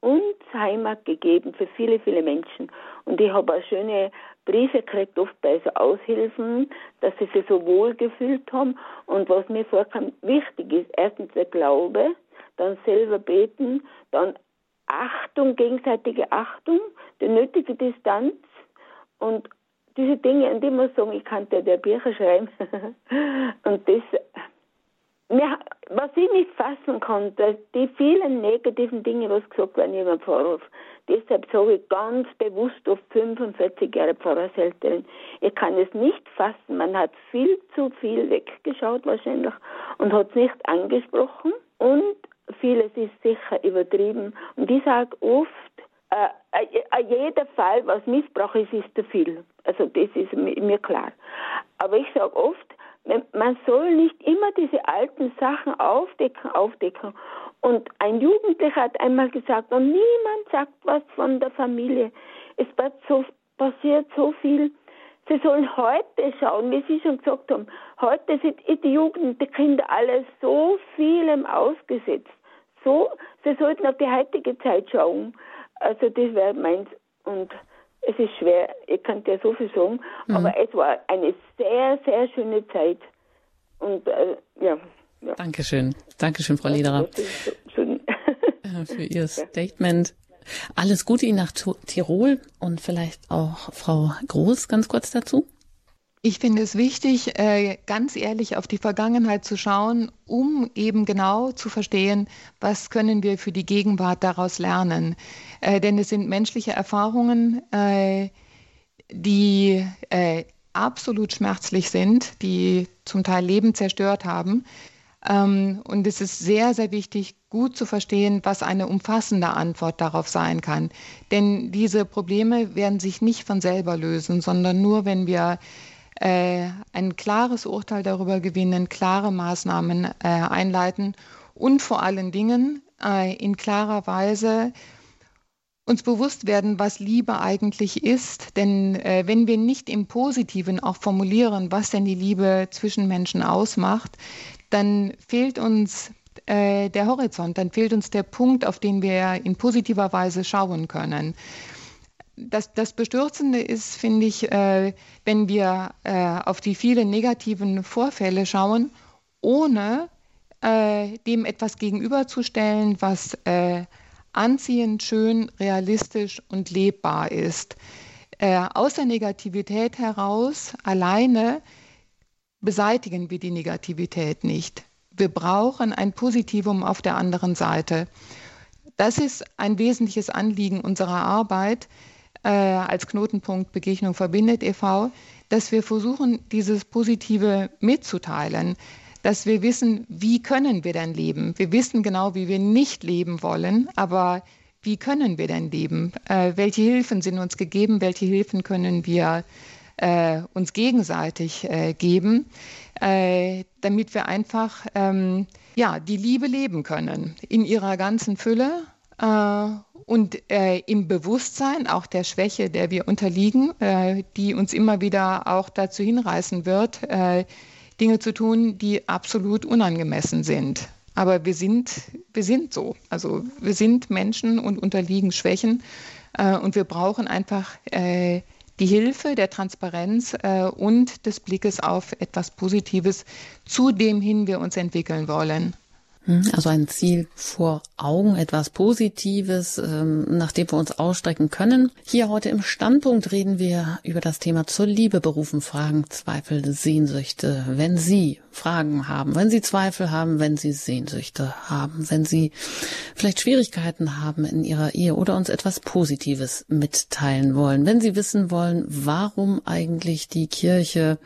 und Heimat gegeben für viele, viele Menschen. Und ich habe auch schöne Briefe gekriegt, oft bei so Aushilfen, dass sie sich so wohl gefühlt haben. Und was mir vorkam, wichtig ist, erstens der Glaube, dann selber beten, dann Achtung, gegenseitige Achtung, die nötige Distanz und diese Dinge, an die man sagen, ich kann dir der Bücher schreiben. und das, was ich nicht fassen konnte, die vielen negativen Dinge, was gesagt werden ihrem Vorwurf. Deshalb sage ich ganz bewusst auf 45 Jahre Pfarrershälterin. Ich kann es nicht fassen. Man hat viel zu viel weggeschaut wahrscheinlich und hat es nicht angesprochen. Und vieles ist sicher übertrieben. Und ich sage oft, äh, äh, jeder Fall, was Missbrauch ist, ist zu viel. Also das ist mir klar. Aber ich sage oft, man soll nicht immer diese alten Sachen aufdecken, aufdecken. Und ein Jugendlicher hat einmal gesagt, und niemand sagt was von der Familie. Es passiert so viel. Sie sollen heute schauen, wie Sie schon gesagt haben. Heute sind die Jugend, die Kinder alle so vielem ausgesetzt. So, sie sollten auf die heutige Zeit schauen. Also das wäre meins. Und es ist schwer, ich kann dir so viel sagen, mhm. aber es war eine sehr, sehr schöne Zeit. Und äh, ja, ja. Dankeschön. Dankeschön, Frau Lederer. Für Ihr Statement. Alles Gute Ihnen nach Tirol und vielleicht auch Frau Groß ganz kurz dazu. Ich finde es wichtig, äh, ganz ehrlich auf die Vergangenheit zu schauen, um eben genau zu verstehen, was können wir für die Gegenwart daraus lernen. Äh, denn es sind menschliche Erfahrungen, äh, die absolut schmerzlich sind, die zum Teil Leben zerstört haben. Ähm, und es ist sehr, sehr wichtig, gut zu verstehen, was eine umfassende Antwort darauf sein kann. Denn diese Probleme werden sich nicht von selber lösen, sondern nur, wenn wir äh, ein klares Urteil darüber gewinnen, klare Maßnahmen äh, einleiten und vor allen Dingen äh, in klarer Weise uns bewusst werden, was Liebe eigentlich ist. Denn äh, wenn wir nicht im Positiven auch formulieren, was denn die Liebe zwischen Menschen ausmacht, dann fehlt uns äh, der Horizont, dann fehlt uns der Punkt, auf den wir in positiver Weise schauen können das, das Bestürzende ist, finde ich, äh, wenn wir äh, auf die vielen negativen Vorfälle schauen, ohne äh, dem etwas gegenüberzustellen, was äh, anziehend, schön, realistisch und lebbar ist. Äh, aus der Negativität heraus alleine beseitigen wir die Negativität nicht. Wir brauchen ein Positivum auf der anderen Seite. Das ist ein wesentliches Anliegen unserer Arbeit, äh, als Knotenpunkt Begegnung verbindet e.V., dass wir versuchen, dieses Positive mitzuteilen, dass wir wissen, wie können wir denn leben. Wir wissen genau, wie wir nicht leben wollen, aber wie können wir denn leben? Äh, welche Hilfen sind uns gegeben? Welche Hilfen können wir äh, uns gegenseitig äh, geben, äh, damit wir einfach ähm, ja, die Liebe leben können in ihrer ganzen Fülle äh, und äh, im Bewusstsein auch der Schwäche, der wir unterliegen, äh, die uns immer wieder auch dazu hinreißen wird, äh, Dinge zu tun, die absolut unangemessen sind. Aber wir sind, wir sind so. Also wir sind Menschen und unterliegen Schwächen. Äh, und wir brauchen einfach äh, die Hilfe der Transparenz äh, und des Blickes auf etwas Positives, zu dem hin wir uns entwickeln wollen. Hm, also ein Ziel vor Augen, etwas Positives, ähm, nach dem wir uns ausstrecken können. Hier heute im Standpunkt reden wir über das Thema zur Liebe berufen, Fragen, Zweifel, Sehnsüchte. Wenn Sie Fragen haben, wenn Sie Zweifel haben, wenn Sie Sehnsüchte haben, wenn Sie vielleicht Schwierigkeiten haben in Ihrer Ehe oder uns etwas Positives mitteilen wollen, wenn Sie wissen wollen, warum eigentlich die Kirche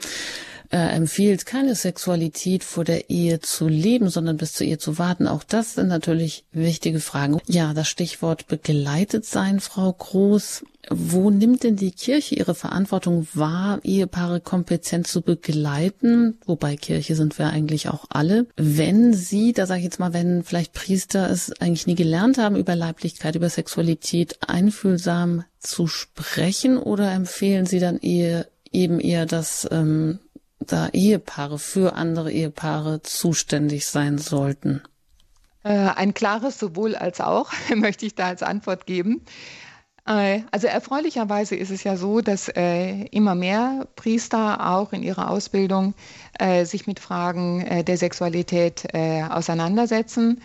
äh, empfiehlt, keine Sexualität vor der Ehe zu leben, sondern bis zur Ehe zu warten. Auch das sind natürlich wichtige Fragen. Ja, das Stichwort begleitet sein, Frau Groß. Wo nimmt denn die Kirche ihre Verantwortung wahr, Ehepaare kompetent zu begleiten? Wobei Kirche sind wir eigentlich auch alle. Wenn sie, da sage ich jetzt mal, wenn vielleicht Priester es eigentlich nie gelernt haben, über Leiblichkeit, über Sexualität einfühlsam zu sprechen, oder empfehlen sie dann eher, eben eher das ähm, da Ehepaare für andere Ehepaare zuständig sein sollten? Äh, ein klares sowohl als auch möchte ich da als Antwort geben. Äh, also erfreulicherweise ist es ja so, dass äh, immer mehr Priester auch in ihrer Ausbildung sich mit Fragen der Sexualität auseinandersetzen.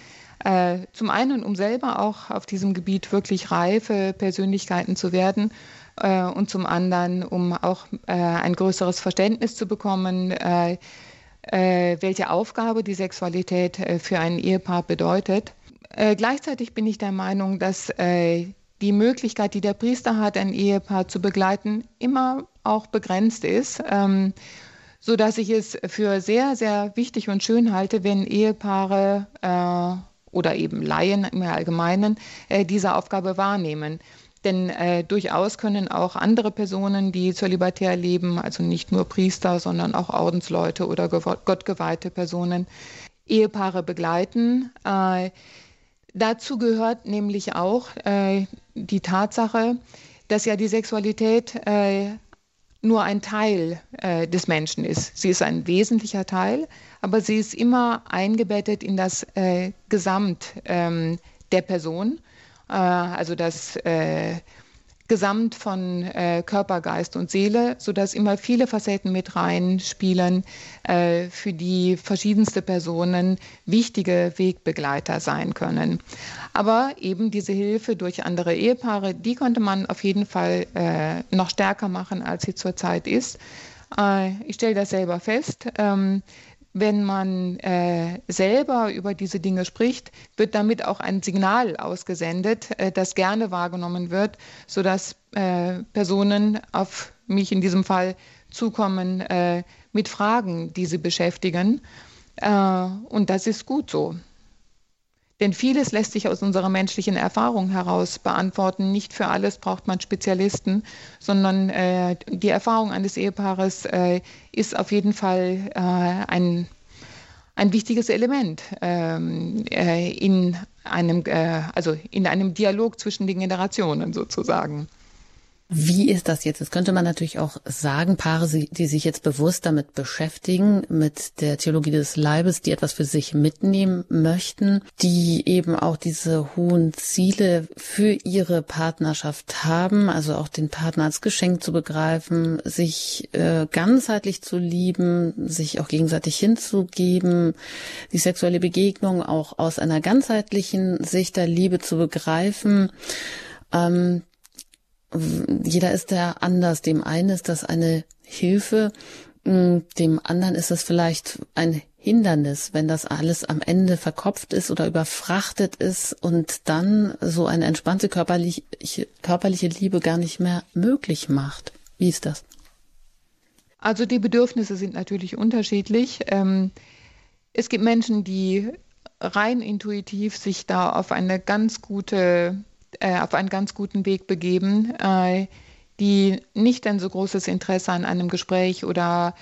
Zum einen, um selber auch auf diesem Gebiet wirklich reife Persönlichkeiten zu werden äh, und zum anderen, um auch äh, ein größeres Verständnis zu bekommen, äh, äh welche Aufgabe die Sexualität äh, für ein Ehepaar bedeutet. Äh, gleichzeitig bin ich der Meinung, dass die Möglichkeit, die der Priester hat, ein Ehepaar zu begleiten, immer auch begrenzt ist. Ähm, so dass ich es für sehr, sehr wichtig und schön halte, wenn Ehepaare oder eben Laien im Allgemeinen diese Aufgabe wahrnehmen. Denn äh, durchaus können auch andere Personen, die zölibatär leben, also nicht nur Priester, sondern auch Ordensleute oder gottgeweihte Personen, Ehepaare begleiten. Äh, dazu gehört nämlich auch äh, die Tatsache, dass ja die Sexualität äh, nur ein Teil äh, des Menschen ist. Sie ist ein wesentlicher Teil, aber sie ist immer eingebettet in das äh, Gesamt ähm, der Person also das äh, Gesamt von äh, Körper, Geist und Seele, sodass immer viele Facetten mit reinspielen, äh, für die verschiedenste Personen wichtige Wegbegleiter sein können. Aber eben diese Hilfe durch andere Ehepaare, die konnte man auf jeden Fall äh, noch stärker machen, als sie zurzeit ist. Äh, ich stelle das selber fest. Wenn man äh, selber über diese Dinge spricht, wird damit auch ein Signal ausgesendet, äh, das gerne wahrgenommen wird, sodass äh, Personen auf mich in diesem Fall zukommen äh, mit Fragen, die sie beschäftigen. Äh, und das ist gut so. Denn vieles lässt sich aus unserer menschlichen Erfahrung heraus beantworten. Nicht für alles braucht man Spezialisten, sondern äh, die Erfahrung eines Ehepaares äh, ist auf jeden Fall äh, ein, ein wichtiges Element ähm, äh, in, einem, äh, also in einem Dialog zwischen den Generationen sozusagen. Wie ist das jetzt? Das könnte man natürlich auch sagen, Paare, die sich jetzt bewusst damit beschäftigen, mit der Theologie des Leibes, die etwas für sich mitnehmen möchten, die eben auch diese hohen Ziele für ihre Partnerschaft haben, also auch den Partner als Geschenk zu begreifen, sich äh, ganzheitlich zu lieben, sich auch gegenseitig hinzugeben, die sexuelle Begegnung auch aus einer ganzheitlichen Sicht der Liebe zu begreifen. Ähm, jeder ist ja anders. Dem einen ist das eine Hilfe, mm, dem anderen ist es vielleicht ein Hindernis, wenn das alles am Ende verkopft ist oder überfrachtet ist und dann so eine entspannte körperliche, körperliche Liebe gar nicht mehr möglich macht. Wie ist das? Also die Bedürfnisse sind natürlich unterschiedlich. Ähm, es gibt Menschen, die rein intuitiv sich da auf eine ganz gute äh, auf einen ganz guten Weg begeben, äh, die nicht ein so großes Interesse an einem Gespräch oder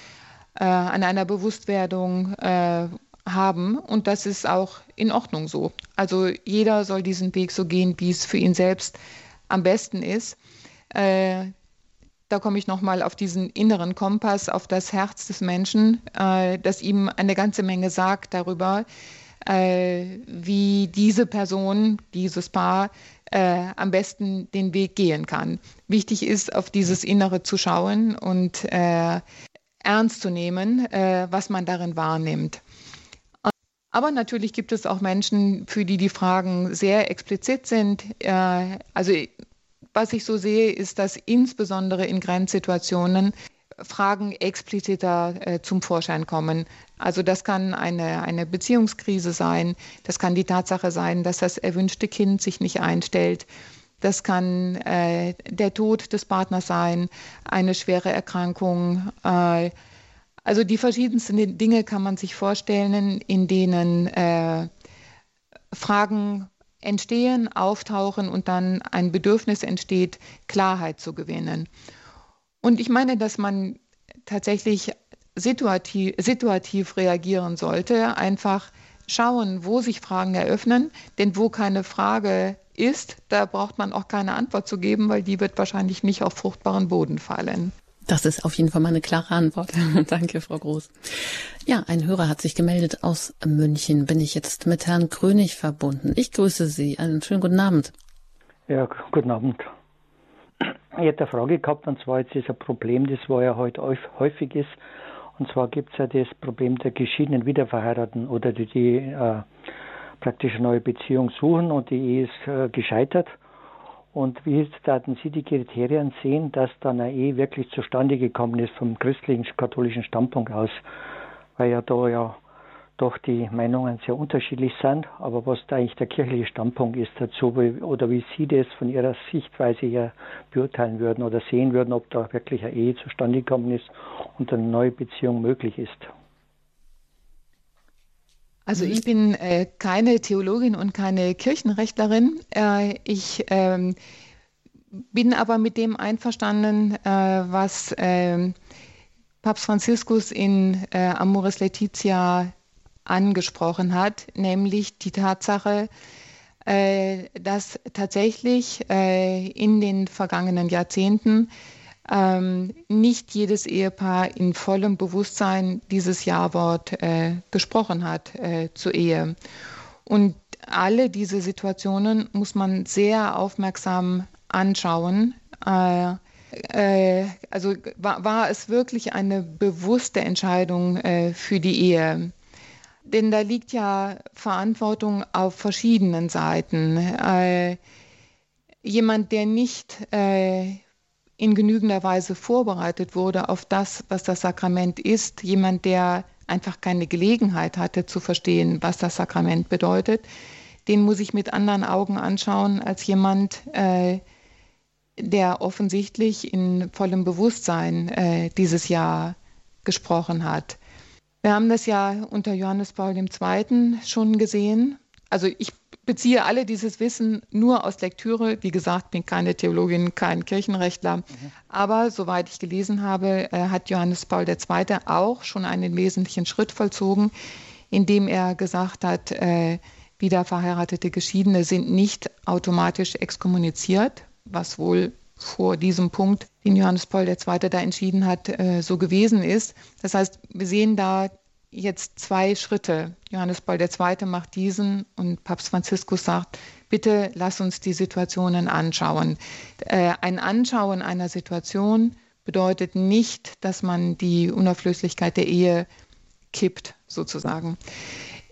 äh, an einer Bewusstwerdung äh, haben. Und das ist auch in Ordnung so. Also jeder soll diesen Weg so gehen, wie es für ihn selbst am besten ist. Äh, da komme ich nochmal auf diesen inneren Kompass, auf das Herz des Menschen, äh, das ihm eine ganze Menge sagt darüber, wie diese Person, dieses Paar äh, am besten den Weg gehen kann. Wichtig ist, auf dieses Innere zu schauen und äh, ernst zu nehmen, äh, was man darin wahrnimmt. Aber natürlich gibt es auch Menschen, für die die Fragen sehr explizit sind. Äh, also was ich so sehe, ist, dass insbesondere in Grenzsituationen Fragen expliziter äh, zum Vorschein kommen. Also das kann eine, eine Beziehungskrise sein, das kann die Tatsache sein, dass das erwünschte Kind sich nicht einstellt, das kann äh, der Tod des Partners sein, eine schwere Erkrankung. Äh, also die verschiedensten Dinge kann man sich vorstellen, in denen äh, Fragen entstehen, auftauchen und dann ein Bedürfnis entsteht, Klarheit zu gewinnen. Und ich meine, dass man tatsächlich situativ, situativ reagieren sollte, einfach schauen, wo sich Fragen eröffnen, denn wo keine Frage ist, da braucht man auch keine Antwort zu geben, weil die wird wahrscheinlich nicht auf fruchtbaren Boden fallen. Das ist auf jeden Fall mal eine klare Antwort. Danke, Frau Groß. Ja, ein Hörer hat sich gemeldet aus München. Bin ich jetzt mit Herrn Krönig verbunden? Ich grüße Sie. Einen schönen guten Abend. Ja, guten Abend. Ich hätte eine Frage gehabt, und zwar jetzt ist ein Problem, das war ja heute häufig ist. Und zwar gibt es ja das Problem der geschiedenen Wiederverheirateten oder die, die äh, praktisch eine neue Beziehung suchen und die Ehe ist äh, gescheitert. Und wie taten Sie die Kriterien sehen, dass dann eine Ehe wirklich zustande gekommen ist vom christlichen, katholischen Standpunkt aus? Weil ja da ja doch die Meinungen sehr unterschiedlich sind. Aber was da eigentlich der kirchliche Standpunkt ist dazu oder wie Sie das von Ihrer Sichtweise her beurteilen würden oder sehen würden, ob da wirklich eine Ehe zustande gekommen ist und eine neue Beziehung möglich ist. Also ich bin äh, keine Theologin und keine Kirchenrechtlerin. Äh, ich ähm, bin aber mit dem einverstanden, äh, was ähm, Papst Franziskus in äh, Amoris Laetitia angesprochen hat, nämlich die Tatsache, äh, dass tatsächlich äh, in den vergangenen Jahrzehnten ähm, nicht jedes Ehepaar in vollem Bewusstsein dieses Ja-Wort äh, gesprochen hat äh, zur Ehe. Und alle diese Situationen muss man sehr aufmerksam anschauen. Äh, äh also war, war, es wirklich eine bewusste Entscheidung für die Ehe? Denn da liegt ja Verantwortung auf verschiedenen Seiten. Äh, jemand, der nicht äh, in genügender Weise vorbereitet wurde auf das, was das Sakrament ist, jemand, der einfach keine Gelegenheit hatte zu verstehen, was das Sakrament bedeutet, den muss ich mit anderen Augen anschauen als jemand, äh, der offensichtlich in vollem Bewusstsein äh, dieses Jahr gesprochen hat. Wir haben das ja unter Johannes Paul II. schon gesehen. Also ich beziehe alle dieses Wissen nur aus Lektüre. Wie gesagt, bin keine Theologin, kein Kirchenrechtler. Mhm. Aber soweit ich gelesen habe, äh, hat Johannes Paul II. auch schon einen wesentlichen Schritt vollzogen, indem er gesagt hat, äh, wieder verheiratete Geschiedene sind nicht automatisch exkommuniziert, was wohl vor diesem Punkt, den Johannes Paul II. da entschieden hat, äh, so gewesen ist. Das heißt, wir sehen da jetzt zwei Schritte. Johannes Paul II. macht diesen und Papst Franziskus sagt, bitte lass uns die Situationen anschauen. Äh, ein Anschauen einer Situation bedeutet nicht, dass man die Unauflöslichkeit der Ehe kippt, sozusagen.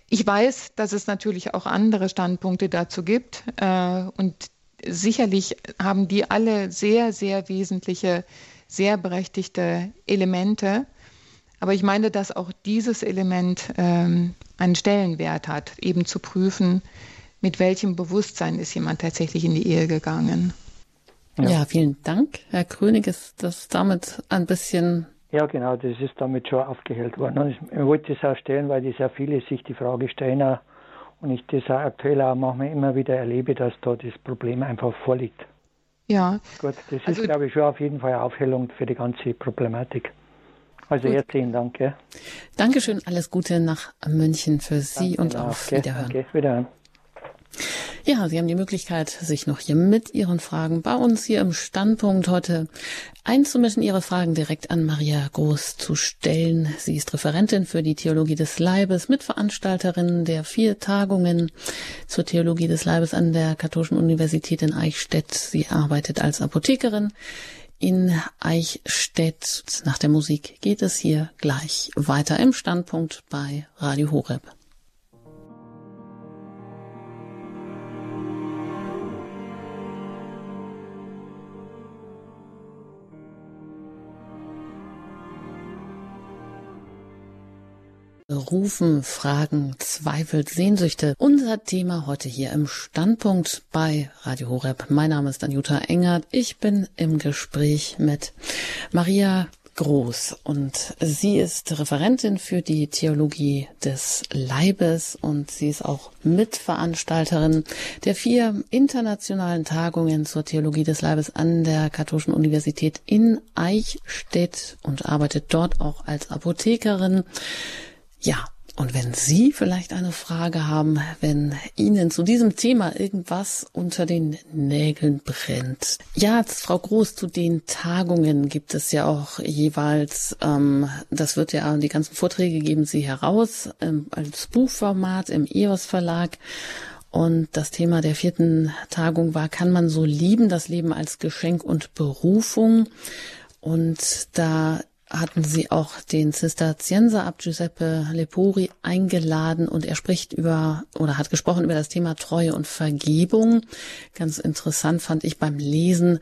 Ich weiß, dass es natürlich auch andere Standpunkte dazu gibt äh, und sicherlich haben die alle sehr, sehr wesentliche, sehr berechtigte Elemente. Aber ich meine, dass auch dieses Element ähm, einen Stellenwert hat, eben zu prüfen, mit welchem Bewusstsein ist jemand tatsächlich in die Ehe gegangen. Ja, ja vielen Dank. Herr Krönig, ist das damit ein bisschen. Ja, genau, das ist damit schon aufgehellt worden. Und ich wollte das auch stellen, weil die sehr viele sich die Frage stellen und ich das auch aktuell auch manchmal immer wieder erlebe, dass da das Problem einfach vorliegt. Ja. Gut, das also, ist, glaube ich, schon auf jeden Fall eine Aufhellung für die ganze Problematik. Also Gut. herzlichen Dank. Ja. Dankeschön, alles Gute nach München für Sie Danke und auf Wiederhören. Okay, Wiederhören. Ja, Sie haben die Möglichkeit, sich noch hier mit Ihren Fragen bei uns hier im Standpunkt heute einzumischen, Ihre Fragen direkt an Maria Groß zu stellen. Sie ist Referentin für die Theologie des Leibes, Mitveranstalterin der vier Tagungen zur Theologie des Leibes an der Katholischen Universität in Eichstätt. Sie arbeitet als Apothekerin in Eichstätt. Nach der Musik geht es hier gleich weiter im Standpunkt bei Radio Horeb. Rufen, Fragen, Zweifel, Sehnsüchte. Unser Thema heute hier im Standpunkt bei Radio Horeb. Mein Name ist Anjuta Engert. Ich bin im Gespräch mit Maria Groß und sie ist Referentin für die Theologie des Leibes und sie ist auch Mitveranstalterin der vier internationalen Tagungen zur Theologie des Leibes an der Katholischen Universität in Eichstätt und arbeitet dort auch als Apothekerin. Ja, und wenn Sie vielleicht eine Frage haben, wenn Ihnen zu diesem Thema irgendwas unter den Nägeln brennt. Ja, Frau Groß, zu den Tagungen gibt es ja auch jeweils, ähm, das wird ja, die ganzen Vorträge geben Sie heraus ähm, als Buchformat im EOS Verlag. Und das Thema der vierten Tagung war, kann man so lieben, das Leben als Geschenk und Berufung. Und da hatten sie auch den Zisterzienser ab Giuseppe Lepori eingeladen und er spricht über oder hat gesprochen über das Thema Treue und Vergebung. Ganz interessant fand ich beim Lesen,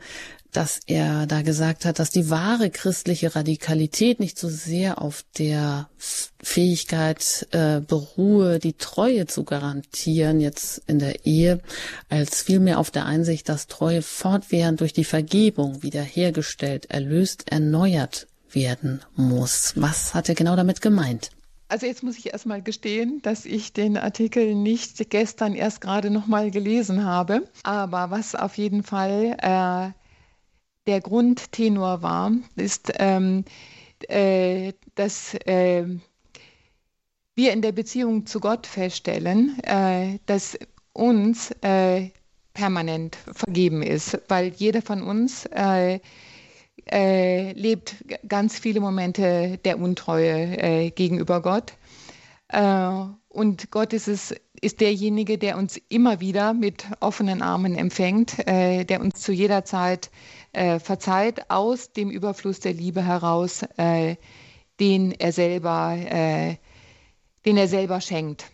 dass er da gesagt hat, dass die wahre christliche Radikalität nicht so sehr auf der Fähigkeit äh, beruhe, die Treue zu garantieren jetzt in der Ehe, als vielmehr auf der Einsicht, dass Treue fortwährend durch die Vergebung wiederhergestellt, erlöst, erneuert werden muss. Was hat er genau damit gemeint? Also jetzt muss ich erstmal gestehen, dass ich den Artikel nicht gestern erst gerade nochmal gelesen habe. Aber was auf jeden Fall äh, der Grundtenor war, ist, ähm, äh, dass äh, wir in der Beziehung zu Gott feststellen, äh, dass uns äh, permanent vergeben ist, weil jeder von uns äh, lebt ganz viele Momente der Untreue äh, gegenüber Gott. Äh, und Gott ist, es, ist derjenige, der uns immer wieder mit offenen Armen empfängt, äh, der uns zu jeder Zeit äh, verzeiht, aus dem Überfluss der Liebe heraus, äh, den er selber, den er selber schenkt.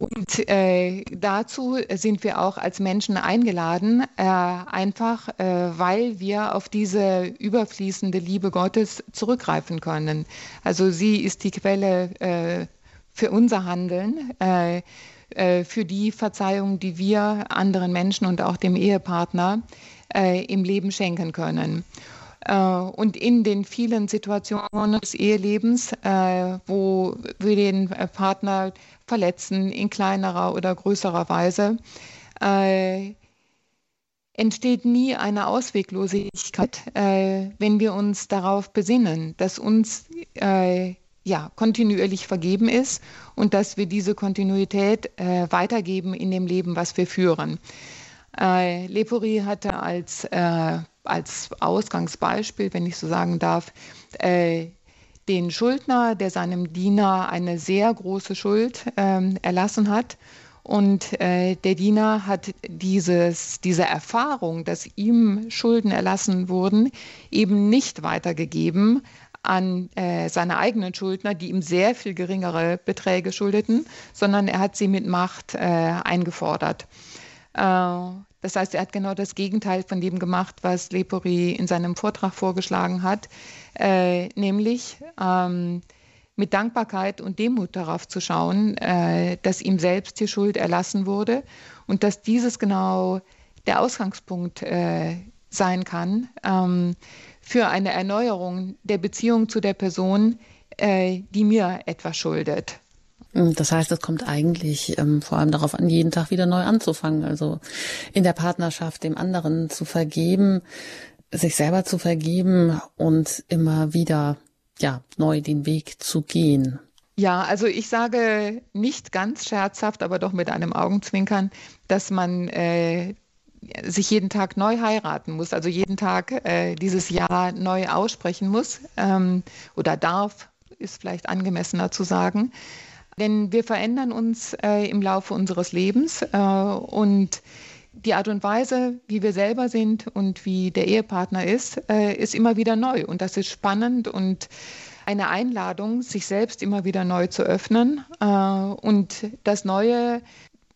Und äh, dazu sind wir auch als Menschen eingeladen, äh, einfach äh, weil wir auf diese überfließende Liebe Gottes zurückgreifen können. Also sie ist die Quelle äh, für unser Handeln, äh, äh, für die Verzeihung, die wir anderen Menschen und auch dem Ehepartner im Leben schenken können. Und in den vielen Situationen des Ehelebens, wo wir den Partner verletzen in kleinerer oder größerer Weise, äh, entsteht nie eine Ausweglosigkeit, äh, wenn wir uns darauf besinnen, dass uns äh, ja, kontinuierlich vergeben ist und dass wir diese Kontinuität äh, weitergeben in dem Leben, was wir führen. Äh, Lepori hatte als, äh, als Ausgangsbeispiel, wenn ich so sagen darf, äh, den Schuldner, der seinem Diener eine sehr große Schuld ähm, erlassen hat. Und äh, der Diener hat dieses, diese Erfahrung, dass ihm Schulden erlassen wurden, eben nicht weitergegeben an äh, seine eigenen Schuldner, die ihm sehr viel geringere Beträge schuldeten, sondern er hat sie mit Macht äh, eingefordert. Das heißt, er hat genau das Gegenteil von dem gemacht, was Lepori in seinem Vortrag vorgeschlagen hat äh, nämlich ähm, mit Dankbarkeit und Demut darauf zu schauen, äh, dass ihm selbst die Schuld erlassen wurde und dass dieses genau der Ausgangspunkt äh, sein kann ähm, für eine Erneuerung der Beziehung zu der Person, äh, die mir etwas schuldet. Das heißt, es kommt eigentlich ähm, vor allem darauf an, jeden Tag wieder neu anzufangen. Also in der Partnerschaft dem anderen zu vergeben, sich selber zu vergeben und immer wieder ja neu den Weg zu gehen. Ja, also ich sage nicht ganz scherzhaft, aber doch mit einem Augenzwinkern, dass man äh, sich jeden Tag neu heiraten muss, also jeden Tag äh, dieses Jahr neu aussprechen muss ähm, oder darf, ist vielleicht angemessener zu sagen. Denn wir verändern uns äh, im Laufe unseres Lebens äh, und die Art und Weise, wie wir selber sind und wie der Ehepartner ist, äh, ist immer wieder neu. Und das ist spannend und eine Einladung, sich selbst immer wieder neu zu öffnen äh, und das Neue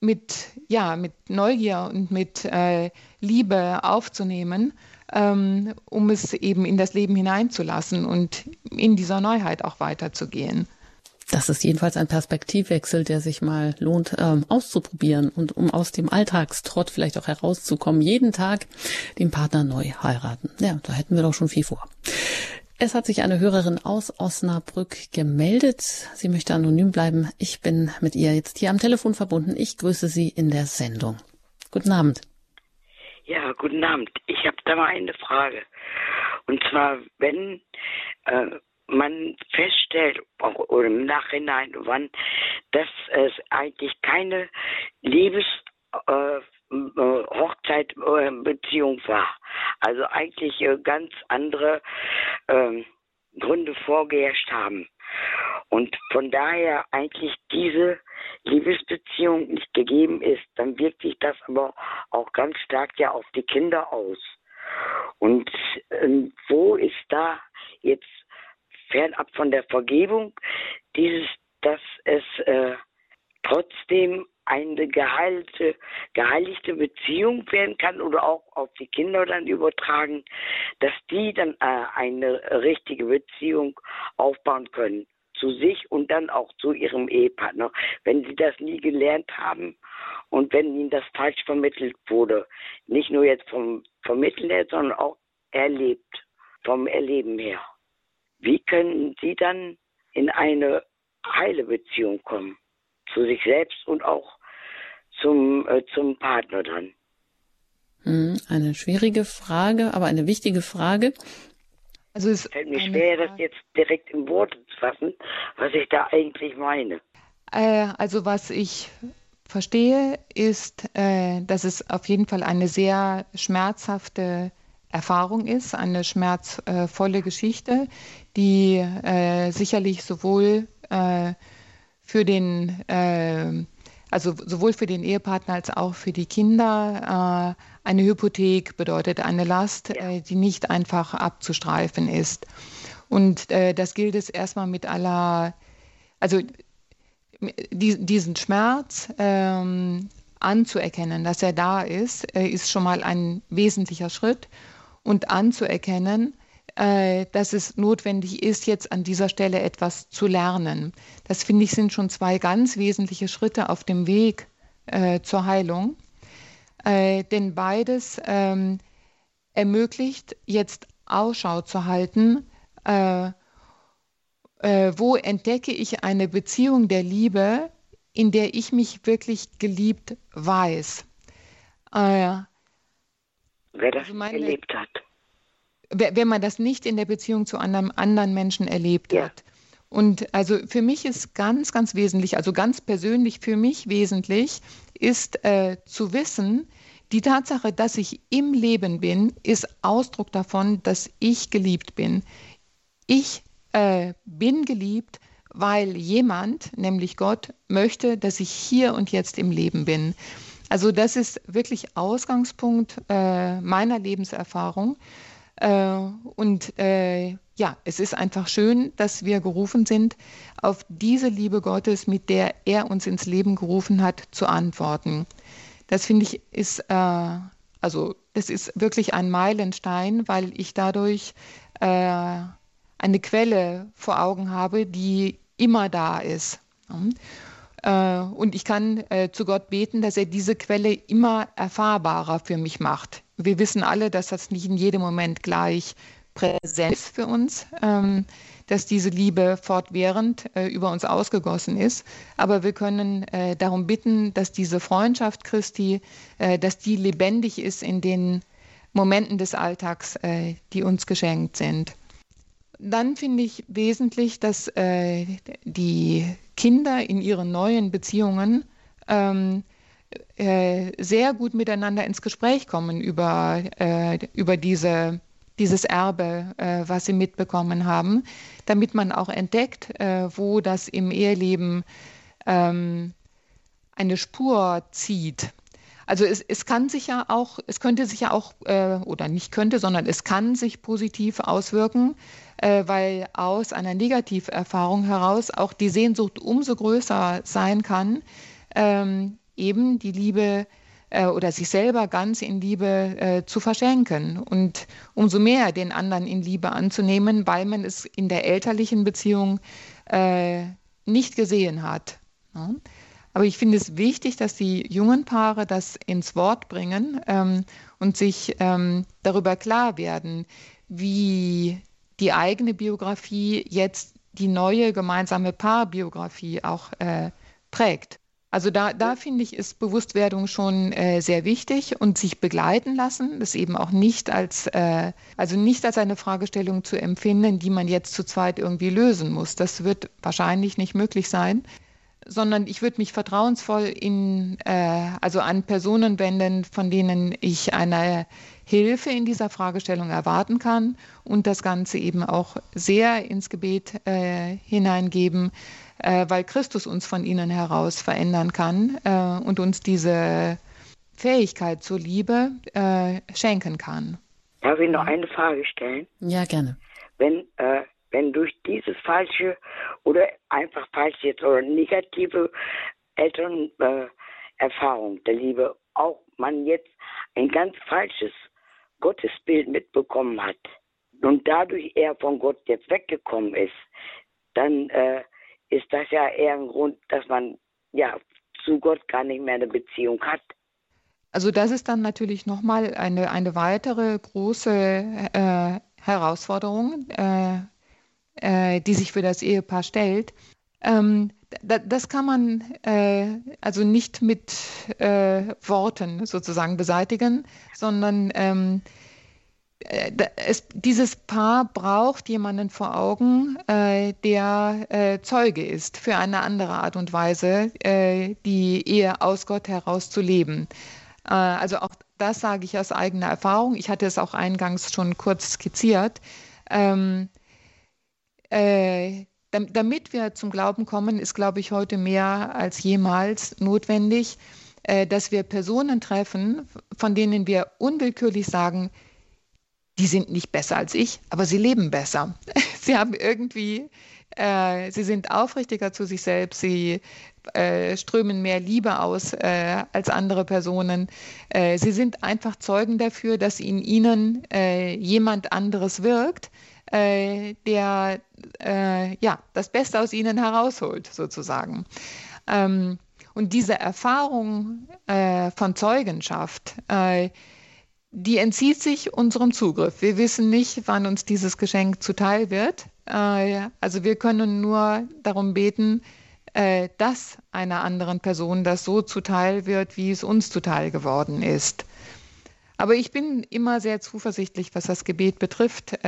mit, ja, mit Neugier und mit äh, Liebe aufzunehmen, ähm, um es eben in das Leben hineinzulassen und in dieser Neuheit auch weiterzugehen. Das ist jedenfalls ein Perspektivwechsel, der sich mal lohnt ähm, auszuprobieren und um aus dem Alltagstrott vielleicht auch herauszukommen, jeden Tag den Partner neu heiraten. Ja, da hätten wir doch schon viel vor. Es hat sich eine Hörerin aus Osnabrück gemeldet. Sie möchte anonym bleiben. Ich bin mit ihr jetzt hier am Telefon verbunden. Ich grüße Sie in der Sendung. Guten Abend. Ja, guten Abend. Ich habe da mal eine Frage. Und zwar, wenn äh, man feststellt, oder im Nachhinein, wann, dass es eigentlich keine Liebes äh, äh, Hochzeitbeziehung war. Also eigentlich äh, ganz andere ähm, Gründe vorgeherrscht haben. Und von daher eigentlich diese Liebesbeziehung nicht gegeben ist, dann wirkt sich das aber auch ganz stark ja auf die Kinder aus. Und ähm, wo ist da jetzt fernab von der Vergebung dieses, dass es äh, trotzdem eine geheilte, geheiligte Beziehung werden kann oder auch auf die Kinder dann übertragen, dass die dann äh, eine richtige Beziehung aufbauen können zu sich und dann auch zu ihrem Ehepartner, wenn sie das nie gelernt haben und wenn ihnen das falsch vermittelt wurde. Nicht nur jetzt vom Vermitteln her, sondern auch erlebt, vom Erleben her. Wie können sie dann in eine heile Beziehung kommen? zu sich selbst und auch zum, äh, zum Partner dann. Hm, eine schwierige Frage, aber eine wichtige Frage. Also es fällt mir schwer, Frage. das jetzt direkt in Worte zu fassen, was ich da eigentlich meine. Äh, also was ich verstehe, ist, äh, dass es auf jeden Fall eine sehr schmerzhafte Erfahrung ist, eine schmerzvolle Geschichte, die äh, sicherlich sowohl äh, für den, äh, also sowohl für den Ehepartner als auch für die Kinder äh, eine Hypothek bedeutet, eine Last, äh, die nicht einfach abzustreifen ist. Und äh, das gilt es erstmal mit aller, also die, diesen Schmerz ähm, anzuerkennen, dass er da ist, ist schon mal ein wesentlicher Schritt. Und anzuerkennen, äh, dass es notwendig ist, jetzt an dieser Stelle etwas zu lernen. Das finde ich sind schon zwei ganz wesentliche Schritte auf dem Weg äh, zur Heilung. Äh, denn beides ähm, ermöglicht jetzt Ausschau zu halten, äh, äh, wo entdecke ich eine Beziehung der Liebe, in der ich mich wirklich geliebt weiß. Wer das also meine, erlebt hat wenn man das nicht in der Beziehung zu einem anderen Menschen erlebt ja. hat. Und also für mich ist ganz, ganz wesentlich, also ganz persönlich für mich wesentlich, ist äh, zu wissen, die Tatsache, dass ich im Leben bin, ist Ausdruck davon, dass ich geliebt bin. Ich äh, bin geliebt, weil jemand, nämlich Gott, möchte, dass ich hier und jetzt im Leben bin. Also das ist wirklich Ausgangspunkt äh, meiner Lebenserfahrung. Äh, und äh, ja, es ist einfach schön, dass wir gerufen sind, auf diese Liebe Gottes, mit der er uns ins Leben gerufen hat, zu antworten. Das finde ich ist, äh, also das ist wirklich ein Meilenstein, weil ich dadurch äh, eine Quelle vor Augen habe, die immer da ist. Äh, und ich kann äh, zu Gott beten, dass er diese Quelle immer erfahrbarer für mich macht. Wir wissen alle, dass das nicht in jedem Moment gleich präsent ist für uns, ähm, dass diese Liebe fortwährend äh, über uns ausgegossen ist. Aber wir können äh, darum bitten, dass diese Freundschaft Christi, äh, dass die lebendig ist in den Momenten des Alltags, äh, die uns geschenkt sind. dann finde ich wesentlich, dass äh, die Kinder in ihren neuen Beziehungen ähm, äh, sehr gut miteinander ins Gespräch kommen über, äh, über diese, dieses Erbe, äh, was sie mitbekommen haben, damit man auch entdeckt, äh, wo das im Eheleben ähm, eine Spur zieht. Also es, es kann sich ja auch, es könnte sich ja auch, äh, oder nicht könnte, sondern es kann sich positiv auswirken, äh, weil aus einer Negativerfahrung heraus auch die Sehnsucht umso größer sein kann, ähm, eben die Liebe äh, oder sich selber ganz in Liebe äh, zu verschenken und umso mehr den anderen in Liebe anzunehmen, weil man es in der elterlichen Beziehung äh, nicht gesehen hat. Ja? Aber ich finde es wichtig, dass die jungen Paare das ins Wort bringen ähm, und sich ähm, darüber klar werden, wie die eigene Biografie jetzt die neue gemeinsame Paarbiografie auch äh, prägt. Also da, da finde ich, ist Bewusstwerdung schon äh, sehr wichtig und sich begleiten lassen, das eben auch nicht als, äh, also nicht als eine Fragestellung zu empfinden, die man jetzt zu zweit irgendwie lösen muss. Das wird wahrscheinlich nicht möglich sein, sondern ich würde mich vertrauensvoll in, äh, also an Personen wenden, von denen ich eine Hilfe in dieser Fragestellung erwarten kann und das Ganze eben auch sehr ins Gebet äh, hineingeben, äh, weil Christus uns von ihnen heraus verändern kann äh, und uns diese Fähigkeit zur Liebe äh, schenken kann. Darf ich noch eine Frage stellen? Ja, gerne. Wenn, äh, wenn durch dieses falsche oder einfach falsch jetzt oder negative Elternerfahrung der Liebe auch man jetzt ein ganz falsches Gottesbild mitbekommen hat und dadurch er von Gott jetzt weggekommen ist, dann äh, ist das ja eher ein Grund, dass man ja zu Gott gar nicht mehr eine Beziehung hat. Also das ist dann natürlich nochmal eine, eine weitere große äh, Herausforderung, äh, äh, die sich für das Ehepaar stellt. Ähm, da, das kann man äh, also nicht mit äh, Worten sozusagen beseitigen, sondern ähm, äh, es, dieses Paar braucht jemanden vor Augen, äh, der äh, Zeuge ist für eine andere Art und Weise, äh, die Ehe aus Gott heraus zu leben. Also auch das sage ich aus eigener Erfahrung. Ich hatte es auch eingangs schon kurz skizziert. Ähm, äh, damit wir zum Glauben kommen, ist, glaube ich, heute mehr als jemals notwendig, dass wir Personen treffen, von denen wir unwillkürlich sagen, die sind nicht besser als ich, aber sie leben besser. Sie haben irgendwie, äh, sie sind aufrichtiger zu sich selbst, sie äh, strömen mehr Liebe aus äh, als andere Personen. Äh, sie sind einfach Zeugen dafür, dass in ihnen äh, jemand anderes wirkt, äh, der ja, das Beste aus ihnen herausholt, sozusagen. Ähm, und diese Erfahrung von Zeugenschaft, die entzieht sich unserem Zugriff. Wir wissen nicht, wann uns dieses Geschenk zuteil wird. Äh, also wir können nur darum beten, äh, dass einer anderen Person das so zuteil wird, wie es uns zuteil geworden ist. Aber ich bin immer sehr zuversichtlich, was das Gebet betrifft.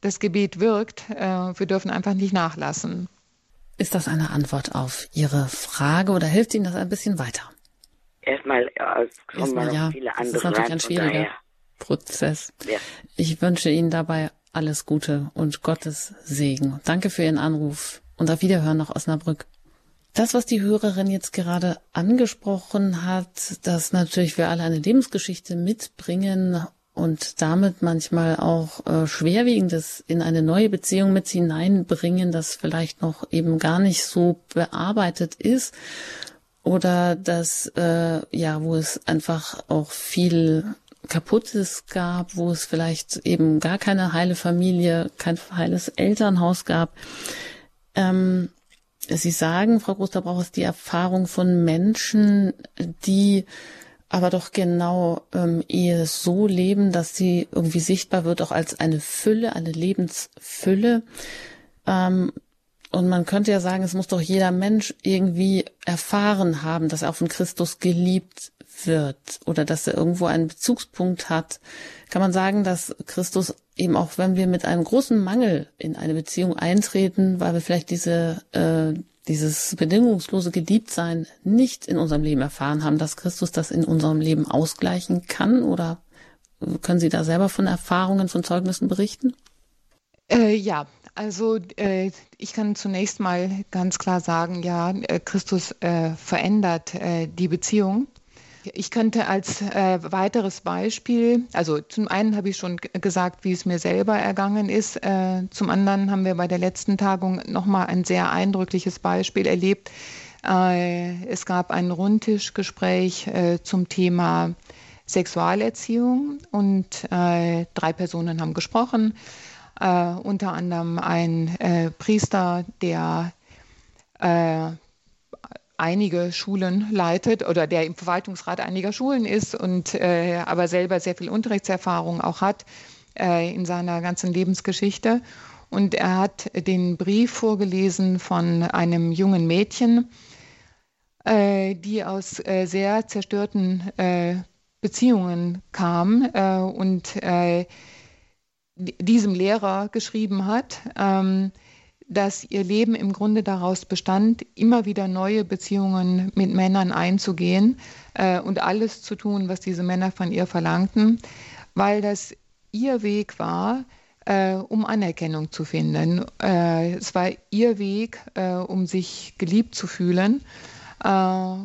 Äh, das Gebet wirkt. Wir dürfen einfach nicht nachlassen. Ist das eine Antwort auf Ihre Frage oder hilft Ihnen das ein bisschen weiter? erstmal, kommen erstmal, noch ja. viele das andere ist natürlich ein schwieriger. Prozess. Ja. Ich wünsche Ihnen dabei alles Gute und Gottes Segen. Danke für Ihren Anruf und auf Wiederhören nach Osnabrück. Das, was die Hörerin jetzt gerade angesprochen hat, dass natürlich wir alle eine Lebensgeschichte mitbringen und damit manchmal auch äh, Schwerwiegendes in eine neue Beziehung mit hineinbringen, das vielleicht noch eben gar nicht so bearbeitet ist oder dass äh, ja, wo es einfach auch viel Kaputtes gab, wo es vielleicht eben gar keine heile Familie, kein heiles Elternhaus gab. Ähm, Sie sagen, Frau Großterbrauch, ist die Erfahrung von Menschen, die aber doch genau ähm, Ehe so leben, dass sie irgendwie sichtbar wird, auch als eine Fülle, eine Lebensfülle. Ähm, Und man könnte ja sagen, es muss doch jeder Mensch irgendwie erfahren haben, dass er auch von Christus geliebt wird oder dass er irgendwo einen Bezugspunkt hat. Kann man sagen, dass Christus eben auch, wenn wir mit einem großen Mangel in eine Beziehung eintreten, weil wir vielleicht diese, äh, dieses bedingungslose Geliebtsein nicht in unserem Leben erfahren haben, dass Christus das in unserem Leben ausgleichen kann? Oder können Sie da selber von Erfahrungen, von Zeugnissen berichten? Äh, ja, also äh, ich kann zunächst mal ganz klar sagen, ja, äh, Christus äh, verändert äh, die Beziehung. Ich könnte als äh, weiteres Beispiel, also zum einen habe ich schon gesagt, wie es mir selber ergangen ist. zum anderen haben wir bei der letzten Tagung nochmal ein sehr eindrückliches Beispiel erlebt. es gab ein Rundtischgespräch zum Thema Sexualerziehung und drei Personen haben gesprochen äh, unter anderem ein äh, Priester, der äh, einige Schulen leitet oder der im Verwaltungsrat einiger Schulen ist und äh, aber selber sehr viel Unterrichtserfahrung auch hat äh, in seiner ganzen Lebensgeschichte. Und er hat den Brief vorgelesen von einem jungen Mädchen, äh, die aus sehr zerstörten Beziehungen kam und diesem Lehrer geschrieben hat, ähm, dass ihr Leben im Grunde daraus bestand, immer wieder neue Beziehungen mit Männern einzugehen äh, und alles zu tun, was diese Männer von ihr verlangten, weil das ihr Weg war, äh, um Anerkennung zu finden. Äh, es war ihr Weg, äh, um sich geliebt zu fühlen. Äh,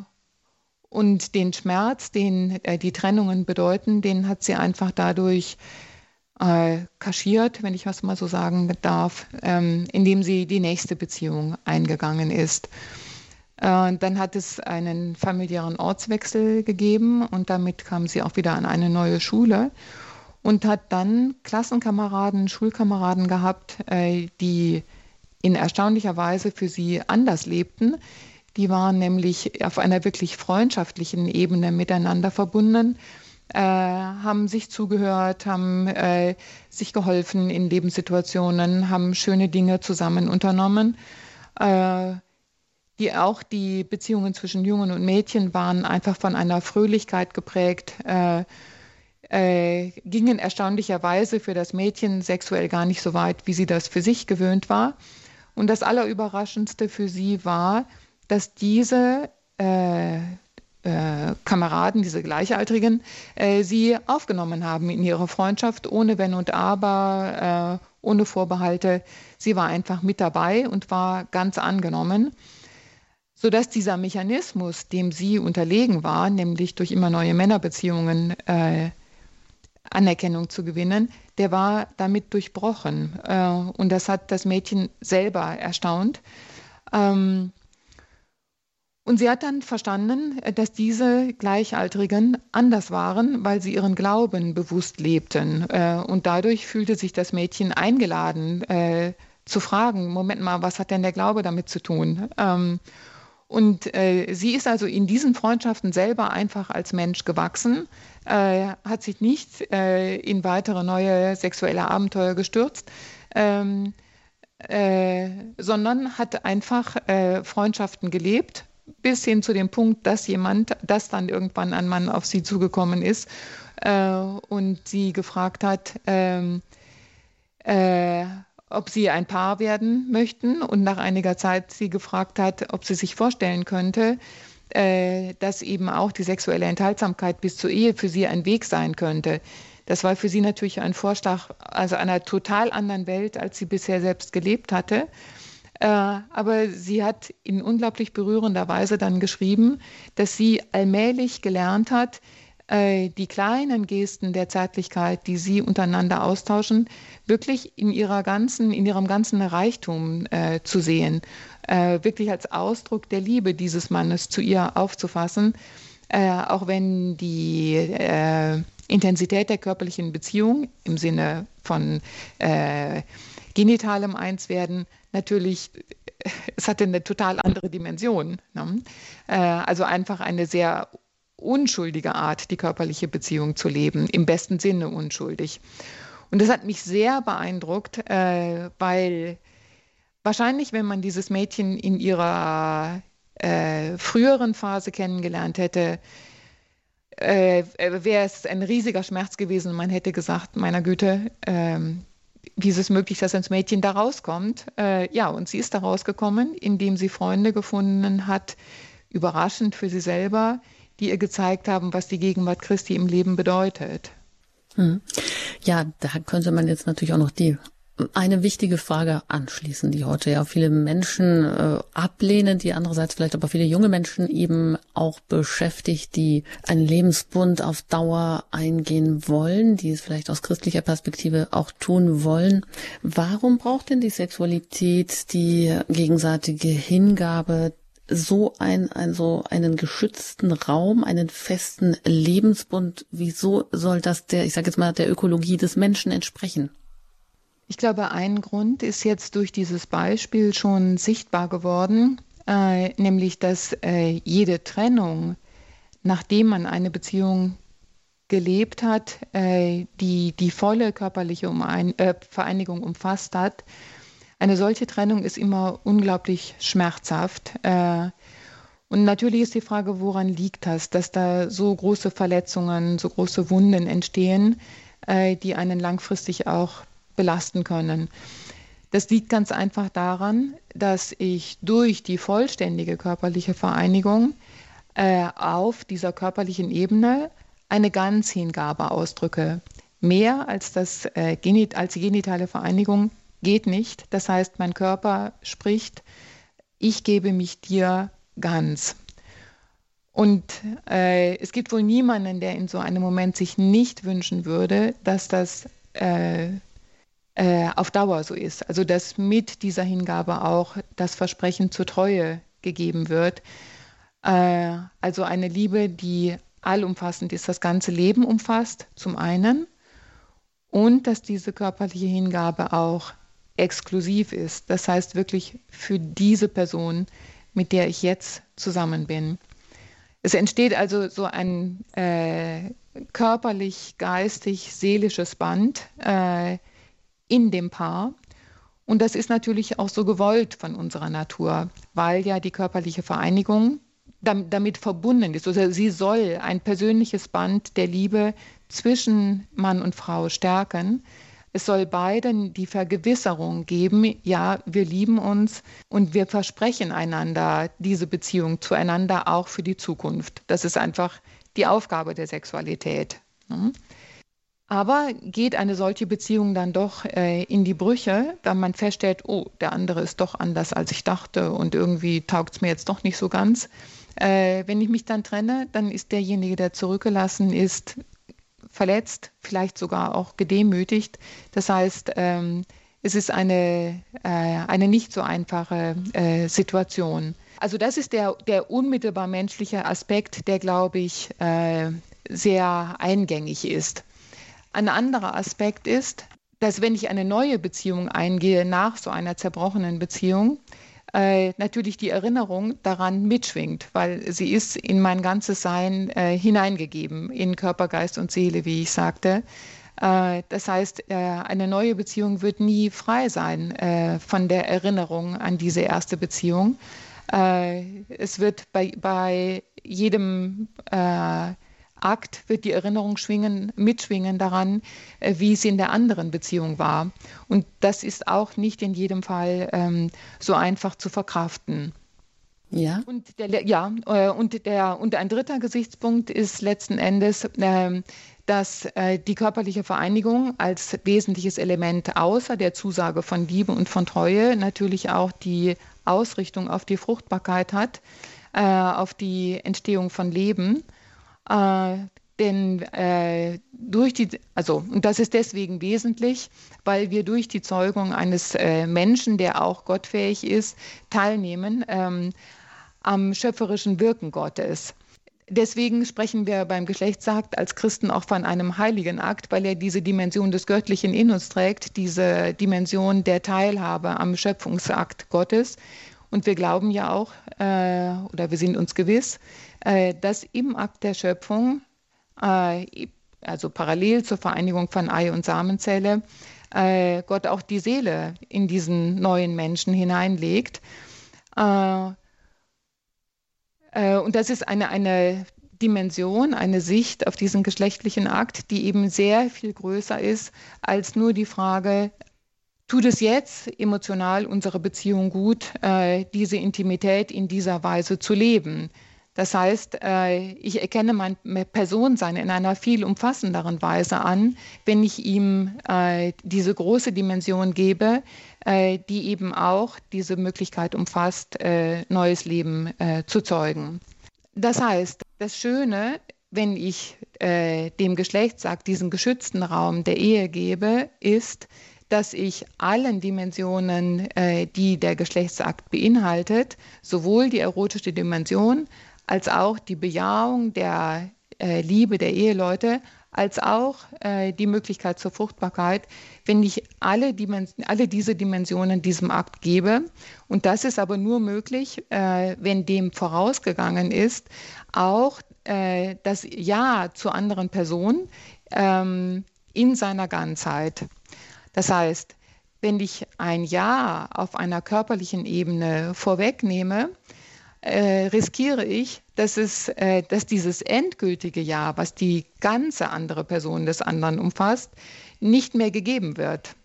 und den Schmerz, den äh, die Trennungen bedeuten, den hat sie einfach dadurch äh, kaschiert, wenn ich was mal so sagen darf, ähm, indem sie die nächste Beziehung eingegangen ist. Äh, dann hat es einen familiären Ortswechsel gegeben und damit kam sie auch wieder an eine neue Schule und hat dann Klassenkameraden, Schulkameraden gehabt, äh, die in erstaunlicher Weise für sie anders lebten. Die waren nämlich auf einer wirklich freundschaftlichen Ebene miteinander verbunden äh, haben sich zugehört, haben äh, sich geholfen in Lebenssituationen, haben schöne Dinge zusammen unternommen. Äh, die auch die Beziehungen zwischen Jungen und Mädchen waren einfach von einer Fröhlichkeit geprägt, äh, äh, gingen erstaunlicherweise für das Mädchen sexuell gar nicht so weit, wie sie das für sich gewöhnt war. Und das Allerüberraschendste für sie war, dass diese äh, Kameraden, diese Gleichaltrigen, äh, sie aufgenommen haben in ihre Freundschaft, ohne Wenn und Aber, äh, ohne Vorbehalte. Sie war einfach mit dabei und war ganz angenommen, sodass dieser Mechanismus, dem sie unterlegen war, nämlich durch immer neue Männerbeziehungen äh, Anerkennung zu gewinnen, der war damit durchbrochen. Äh, und das hat das Mädchen selber erstaunt. Ähm, und sie hat dann verstanden, dass diese Gleichaltrigen anders waren, weil sie ihren Glauben bewusst lebten. Äh, und dadurch fühlte sich das Mädchen eingeladen, äh, zu fragen, Moment mal, was hat denn der Glaube damit zu tun? Ähm, und äh, sie ist also in diesen Freundschaften selber einfach als Mensch gewachsen, hat sich nicht in weitere neue sexuelle Abenteuer gestürzt. Ähm, sondern hat einfach Freundschaften gelebt bis hin zu dem Punkt, dass jemand, dass dann irgendwann ein Mann auf sie zugekommen ist äh, und sie gefragt hat, ähm, äh, ob sie ein Paar werden möchten und nach einiger Zeit sie gefragt hat, ob sie sich vorstellen könnte, äh, dass eben auch die sexuelle Enthaltsamkeit bis zur Ehe für sie ein Weg sein könnte. Das war für sie natürlich ein Vorschlag, also einer total anderen Welt, als sie bisher selbst gelebt hatte. Äh, aber sie hat in unglaublich berührender Weise dann geschrieben, dass sie allmählich gelernt hat, äh, die kleinen Gesten der Zärtlichkeit, die sie untereinander austauschen, wirklich in ihrer ganzen, in ihrem ganzen Reichtum äh, zu sehen, äh, wirklich als Ausdruck der Liebe dieses Mannes zu ihr aufzufassen, äh, auch wenn die äh, Intensität der körperlichen Beziehung im Sinne von genitalem Einswerden natürlich, es hatte eine total andere Dimension. Ne? Äh, also einfach eine sehr unschuldige Art, die körperliche Beziehung zu leben, im besten Sinne unschuldig. Und das hat mich sehr beeindruckt, äh, weil Wahrscheinlich, wenn man dieses Mädchen in ihrer äh, früheren Phase kennengelernt hätte, äh, wäre es ein riesiger Schmerz gewesen. Man hätte gesagt, meiner Güte, äh, wie ist es möglich, dass ein Mädchen da rauskommt? Äh, ja, und sie ist da rausgekommen, indem sie Freunde gefunden hat, überraschend für sie selber, die ihr gezeigt haben, was die Gegenwart Christi im Leben bedeutet. Hm. Ja, da könnte man jetzt natürlich auch noch die eine wichtige Frage anschließen, die heute ja viele Menschen äh, ablehnen, die andererseits vielleicht aber viele junge Menschen eben auch beschäftigt, die einen Lebensbund auf Dauer eingehen wollen, die es vielleicht aus christlicher Perspektive auch tun wollen. Warum braucht denn die Sexualität die gegenseitige Hingabe, so ein, also einen geschützten Raum, einen festen Lebensbund? Wieso soll das der, ich sage jetzt mal, der Ökologie des Menschen entsprechen? Ich glaube, ein Grund ist jetzt durch dieses Beispiel schon sichtbar geworden, äh, nämlich dass äh, jede Trennung, nachdem man eine Beziehung gelebt hat, äh, die die volle körperliche Umein äh, Vereinigung umfasst hat, eine solche Trennung ist immer unglaublich schmerzhaft. Äh, und natürlich ist die Frage, woran liegt das, dass da so große Verletzungen, so große Wunden entstehen, äh, die einen langfristig auch belasten können. Das liegt ganz einfach daran, dass ich durch die vollständige körperliche Vereinigung äh, auf dieser körperlichen Ebene eine Ganzhingabe ausdrücke. Mehr als, das, äh, als die genitale Vereinigung geht nicht. Das heißt, mein Körper spricht, ich gebe mich dir ganz. Und äh, es gibt wohl niemanden, der in so einem Moment sich nicht wünschen würde, dass das äh, äh, auf Dauer so ist. Also dass mit dieser Hingabe auch das Versprechen zur Treue gegeben wird. Äh, also eine Liebe, die allumfassend ist, das ganze Leben umfasst, zum einen. Und dass diese körperliche Hingabe auch exklusiv ist. Das heißt wirklich für diese Person, mit der ich jetzt zusammen bin. Es entsteht also so ein äh, körperlich, geistig, seelisches Band, äh, in dem Paar. Und das ist natürlich auch so gewollt von unserer Natur, weil ja die körperliche Vereinigung damit verbunden ist. Also sie soll ein persönliches Band der Liebe zwischen Mann und Frau stärken. Es soll beiden die Vergewisserung geben, ja, wir lieben uns und wir versprechen einander diese Beziehung zueinander auch für die Zukunft. Das ist einfach die Aufgabe der Sexualität. Aber geht eine solche Beziehung dann doch äh, in die Brüche, da man feststellt, oh, der andere ist doch anders, als ich dachte und irgendwie taugt es mir jetzt doch nicht so ganz. Äh, wenn ich mich dann trenne, dann ist derjenige, der zurückgelassen ist, verletzt, vielleicht sogar auch gedemütigt. Das heißt, ähm, es ist eine, äh, eine nicht so einfache äh, Situation. Also das ist der, der unmittelbar menschliche Aspekt, der, glaube ich, äh, sehr eingängig ist. Ein anderer Aspekt ist, dass wenn ich eine neue Beziehung eingehe nach so einer zerbrochenen Beziehung, äh, natürlich die Erinnerung daran mitschwingt, weil sie ist in mein ganzes Sein äh, hineingegeben, in Körper, Geist und Seele, wie ich sagte. Äh, das heißt, äh, eine neue Beziehung wird nie frei sein äh, von der Erinnerung an diese erste Beziehung. Es wird bei, bei jedem Akt wird die Erinnerung schwingen, mitschwingen daran, äh, wie es in der anderen Beziehung war. Und das ist auch nicht in jedem Fall ähm, so einfach zu verkraften. Ja. Und der, ja, äh, und, der, und ein dritter Gesichtspunkt ist letzten Endes, äh, dass äh, die körperliche Vereinigung als wesentliches Element außer der Zusage von Liebe und von Treue natürlich auch die Ausrichtung auf die Fruchtbarkeit hat, äh, auf die Entstehung von Leben. Äh, denn äh, durch die, also, und das ist deswegen wesentlich, weil wir durch die Zeugung eines äh, Menschen, der auch gottfähig ist, teilnehmen ähm, am schöpferischen Wirken Gottes. Deswegen sprechen wir beim Geschlechtsakt als Christen auch von einem heiligen Akt, weil er diese Dimension des Göttlichen in uns trägt, diese Dimension der Teilhabe am Schöpfungsakt Gottes. Und wir glauben ja auch, äh, oder wir sind uns gewiss, dass im Akt der Schöpfung, äh, also parallel zur Vereinigung von Ei und Samenzelle, äh, Gott auch die Seele in diesen neuen Menschen hineinlegt. Äh, äh, und das ist eine, eine Dimension, eine Sicht auf diesen geschlechtlichen Akt, die eben sehr viel größer ist als nur die Frage, tut es jetzt emotional unsere Beziehung gut, äh, diese Intimität in dieser Weise zu leben. Das heißt, äh, ich erkenne mein Personensein in einer viel umfassenderen Weise an, wenn ich ihm äh, diese große Dimension gebe, äh, die eben auch diese Möglichkeit umfasst, neues Leben zu zeugen. Das heißt, das Schöne, wenn ich dem Geschlechtsakt diesen geschützten Raum der Ehe gebe, ist, dass ich allen Dimensionen, die der Geschlechtsakt beinhaltet, sowohl die erotische Dimension als auch die Bejahung der äh, Liebe der Eheleute, als auch äh, die Möglichkeit zur Fruchtbarkeit, wenn ich alle, alle, diese Dimensionen diesem Akt gebe. Und das ist aber nur möglich, äh, wenn dem vorausgegangen ist, auch äh, das Ja zur anderen Person ähm, in seiner Ganzheit. Das heißt, wenn ich ein Ja auf einer körperlichen Ebene vorwegnehme, äh, riskiere ich, dass, es, äh, dass dieses endgültige Ja, was die ganze andere Person des anderen umfasst, nicht mehr gegeben wird.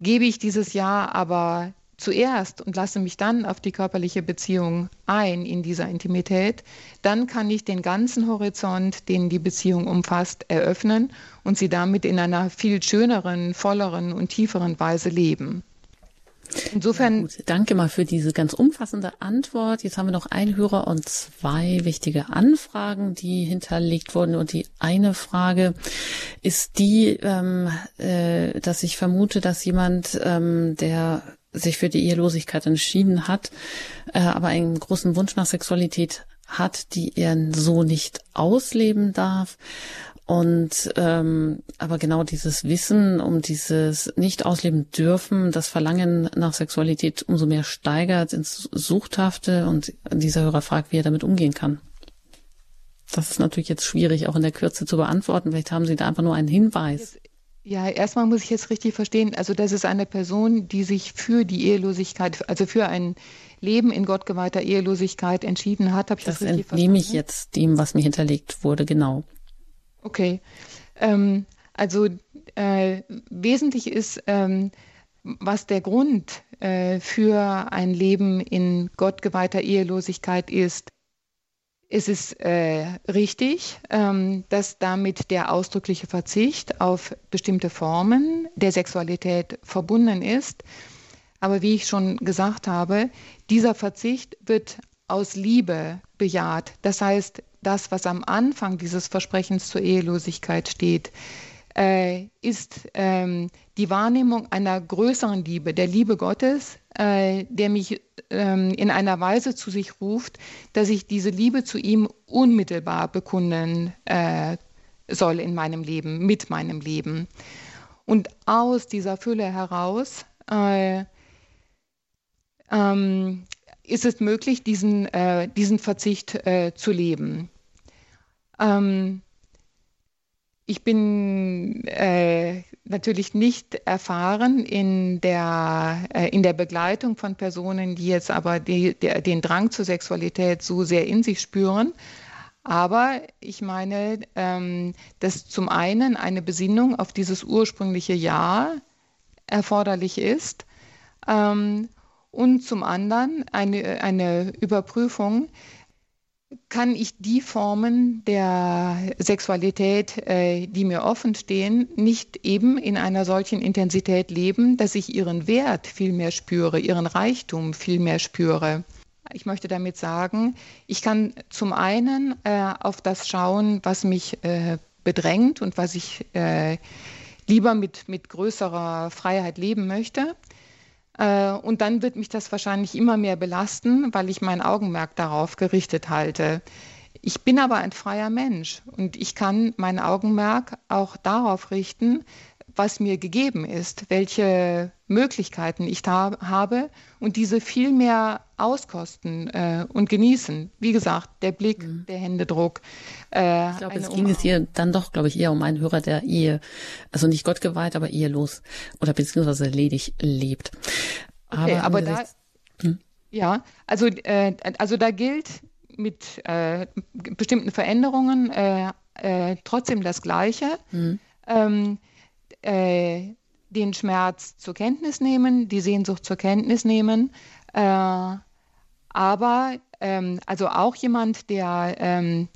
Gebe ich dieses Ja aber zuerst und lasse mich dann auf die körperliche Beziehung ein in dieser Intimität, dann kann ich den ganzen Horizont, den die Beziehung umfasst, eröffnen und sie damit in einer viel schöneren, volleren und tieferen Weise leben. Insofern. Ja, Danke mal für diese ganz umfassende Antwort. Jetzt haben wir noch einen Hörer und zwei wichtige Anfragen, die hinterlegt wurden. Und die eine Frage ist die, ähm, äh, dass ich vermute, dass jemand, ähm, der sich für die Ehelosigkeit entschieden hat, äh, aber einen großen Wunsch nach Sexualität hat, die er so nicht ausleben darf und ähm, aber genau dieses Wissen um dieses nicht ausleben dürfen, das Verlangen nach Sexualität umso mehr steigert ins Suchthafte und dieser Hörer fragt, wie er damit umgehen kann. Das ist natürlich jetzt schwierig, auch in der Kürze zu beantworten. Vielleicht haben Sie da einfach nur einen Hinweis. Ja, erstmal muss ich jetzt richtig verstehen, also das ist eine Person, die sich für die Ehelosigkeit, also für ein Leben in gottgeweihter Ehelosigkeit entschieden hat. Habe ich das, das richtig verstanden? Das entnehme ich jetzt dem, was mir hinterlegt wurde, genau. Okay. Ähm, also äh, wesentlich ist, ähm, was der Grund äh, für ein Leben in gottgeweihter Ehelosigkeit ist. Es ist äh, richtig, ähm, dass damit der ausdrückliche Verzicht auf bestimmte Formen der Sexualität verbunden ist. Aber wie ich schon gesagt habe, dieser Verzicht wird aus Liebe bejaht. Das heißt, das, was am Anfang dieses Versprechens zur Ehelosigkeit steht, äh, ist ähm, die Wahrnehmung einer größeren Liebe, der Liebe Gottes, äh, der mich ähm, in einer Weise zu sich ruft, dass ich diese Liebe zu ihm unmittelbar bekunden äh, soll in meinem Leben, mit meinem Leben. Und aus dieser Fülle heraus äh, ähm, ist es möglich, diesen, äh, diesen Verzicht äh, zu leben. Ähm, ich bin äh, natürlich nicht erfahren in der, äh, in der Begleitung von Personen, die jetzt aber die, der, den Drang zur Sexualität so sehr in sich spüren. Aber ich meine, ähm, dass zum einen eine Besinnung auf dieses ursprüngliche Ja erforderlich ist ähm, und zum anderen eine, eine Überprüfung, kann ich die Formen der Sexualität, äh, die mir offen stehen, nicht eben in einer solchen Intensität leben, dass ich ihren Wert viel mehr spüre, ihren Reichtum viel mehr spüre. Ich möchte damit sagen, ich kann zum einen äh, auf das schauen, was mich äh, bedrängt und was ich äh, lieber mit, mit größerer Freiheit leben möchte. Äh, und dann wird mich das wahrscheinlich immer mehr belasten, weil ich mein Augenmerk darauf gerichtet halte. Ich bin aber ein freier Mensch und ich kann mein Augenmerk auch darauf richten, was mir gegeben ist, welche Möglichkeiten ich da habe und diese viel mehr auskosten äh, und genießen. Wie gesagt, der Blick, mhm. der Händedruck. Äh, ich glaube, es ging es hier dann doch, glaube ich, eher um einen Hörer, der Ehe, also nicht Gott geweiht, aber ehelos oder beziehungsweise ledig lebt. Okay, aber, aber da, hm? ja, also, äh, also da gilt mit äh, bestimmten Veränderungen äh, äh, trotzdem das Gleiche. Mhm. Ähm, äh, den Schmerz zur Kenntnis nehmen, die Sehnsucht zur Kenntnis nehmen, äh, aber ähm, also auch jemand, der ähm,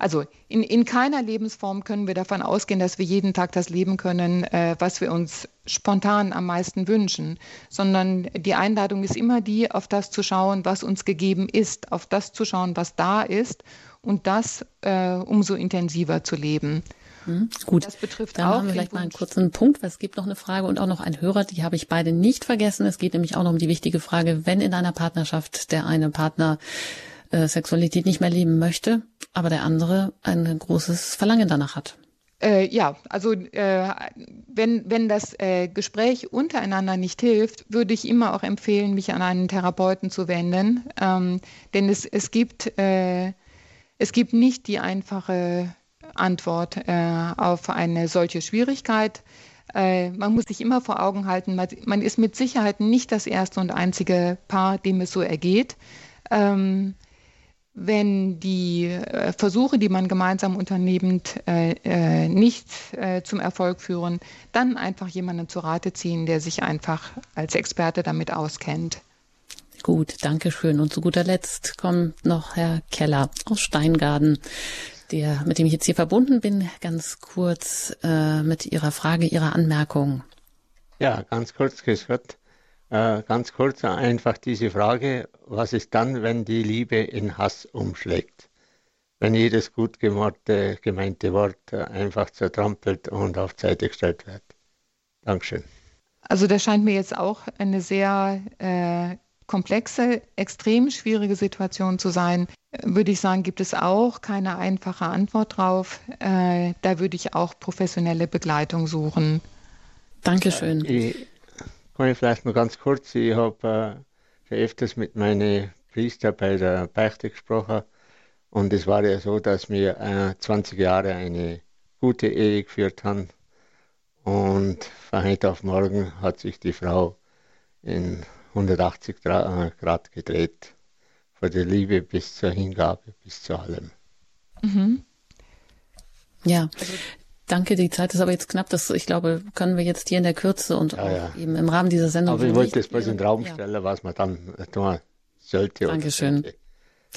also in, in keiner Lebensform können wir davon ausgehen, dass wir jeden Tag das leben können, äh, was wir uns spontan am meisten wünschen, sondern die Einladung ist immer die, auf das zu schauen, was uns gegeben ist, auf das zu schauen, was da ist und das äh, umso intensiver zu leben. Hm, gut, das betrifft dann auch haben wir vielleicht mal einen kurzen Punkt, weil es gibt noch eine Frage und auch noch einen Hörer, die habe ich beide nicht vergessen. Es geht nämlich auch noch um die wichtige Frage, wenn in einer Partnerschaft der eine Partner äh, Sexualität nicht mehr leben möchte, aber der andere ein großes Verlangen danach hat. Äh, ja, also äh, wenn, wenn das äh, Gespräch untereinander nicht hilft, würde ich immer auch empfehlen, mich an einen Therapeuten zu wenden. Ähm, denn es, es, gibt, äh, es gibt nicht die einfache Antwort äh, auf eine solche Schwierigkeit. Äh, man muss sich immer vor Augen halten, man, man, ist mit Sicherheit nicht das erste und einzige Paar, dem es so ergeht. Ähm, wenn die äh, Versuche, die man gemeinsam unternimmt, äh, äh, nicht zum Erfolg führen, dann einfach jemanden zu Rate ziehen, der sich einfach als Experte damit auskennt. Gut, danke schön. Und zu guter Letzt kommt noch Herr Keller aus Steingarten, der, mit dem ich jetzt hier verbunden bin, ganz kurz äh, mit Ihrer Frage, Ihrer Anmerkung. Ja, ganz kurz gesagt. Äh, ganz kurz einfach diese Frage, was ist dann, wenn die Liebe in Hass umschlägt? Wenn jedes gut gemeinte, gemeinte Wort äh, einfach zertrampelt und auf Seite gestellt wird. Dankeschön. Also das scheint mir jetzt auch eine sehr äh, komplexe, extrem schwierige Situation zu sein. Würde ich sagen, gibt es auch keine einfache Antwort drauf. Äh, da würde ich auch professionelle Begleitung suchen. Dankeschön. Ich, kann ich vielleicht noch ganz kurz, ich habe äh, schon öfters mit meinen Priester bei der Beichte gesprochen und es war ja so, dass wir äh, 20 Jahre eine gute Ehe geführt haben und von heute auf morgen hat sich die Frau in 180 äh, Grad gedreht, von der Liebe bis zur Hingabe, bis zu allem. Mhm. Ja, also Danke, die Zeit ist aber jetzt knapp. Das, ich glaube, können wir jetzt hier in der Kürze und ja, ja. eben im Rahmen dieser Sendung. Aber ich wollte das bloß in den Raum stellen, ja. was man dann tun sollte. Dankeschön, sollte.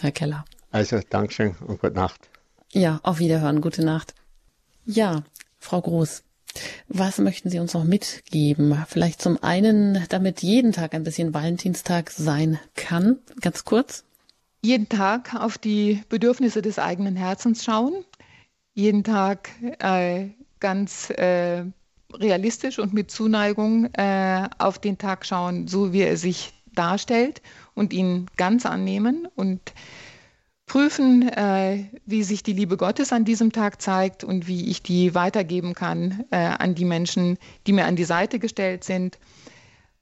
Herr Keller. Also, Dankeschön und gute Nacht. Ja, auf Wiederhören, gute Nacht. Ja, Frau Groß, was möchten Sie uns noch mitgeben? Vielleicht zum einen, damit jeden Tag ein bisschen Valentinstag sein kann, ganz kurz. Jeden Tag auf die Bedürfnisse des eigenen Herzens schauen jeden Tag äh, ganz äh, realistisch und mit Zuneigung äh, auf den Tag schauen, so wie er sich darstellt und ihn ganz annehmen und prüfen, äh, wie sich die Liebe Gottes an diesem Tag zeigt und wie ich die weitergeben kann äh, an die Menschen, die mir an die Seite gestellt sind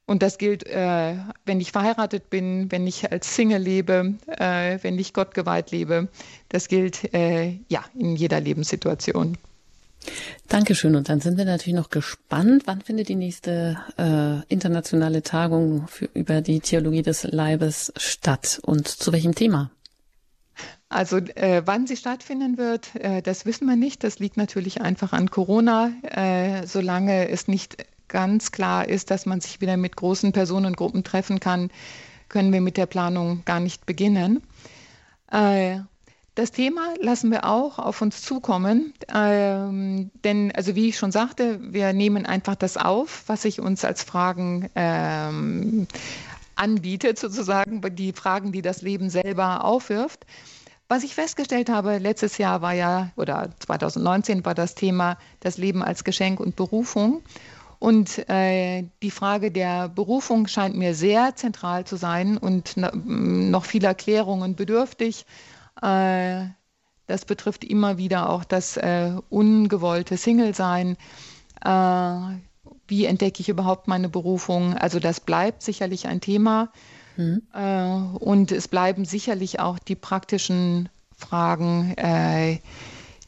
und das gilt, äh, wenn ich verheiratet bin, wenn ich als Single lebe, äh, wenn ich Gott geweiht lebe. Das gilt äh, ja in jeder Lebenssituation. Dankeschön. Und dann sind wir natürlich noch gespannt. Wann findet die nächste äh, internationale Tagung für, über die Theologie des Leibes statt und zu welchem Thema? Also äh, wann sie stattfinden wird, äh, das wissen wir nicht. Das liegt natürlich einfach an Corona. Äh, solange es nicht ganz klar ist, dass man sich wieder mit großen Personengruppen treffen kann, können wir mit der Planung gar nicht beginnen. Äh, das Thema lassen wir auch auf uns zukommen, ähm, denn, also wie ich schon sagte, wir nehmen einfach das auf, was sich uns als Fragen ähm, anbietet, sozusagen, die Fragen, die das Leben selber aufwirft. Was ich festgestellt habe, letztes Jahr war ja, oder 2019 war das Thema das Leben als Geschenk und Berufung. Und äh, die Frage der Berufung scheint mir sehr zentral zu sein und noch vieler Klärungen bedürftig. Äh, das betrifft immer wieder auch das äh, ungewollte Single-Sein. Äh, wie entdecke ich überhaupt meine Berufung? Also das bleibt sicherlich ein Thema. Mhm. Äh, und es bleiben sicherlich auch die praktischen Fragen, äh,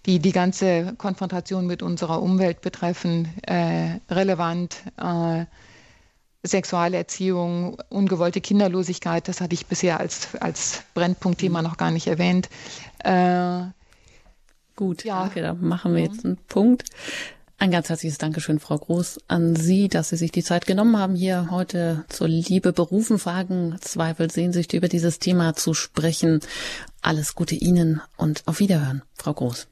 die die ganze Konfrontation mit unserer Umwelt betreffen, äh, relevant. Äh, Sexualerziehung, ungewollte Kinderlosigkeit, das hatte ich bisher als, als Brennpunktthema mhm. noch gar nicht erwähnt. Äh, Gut, ja. danke, da machen wir jetzt einen Punkt. Ein ganz herzliches Dankeschön, Frau Groß, an Sie, dass Sie sich die Zeit genommen haben, hier heute zur Liebe berufen, Fragen, Zweifel, Sehnsucht über dieses Thema zu sprechen. Alles Gute Ihnen und auf Wiederhören, Frau Groß.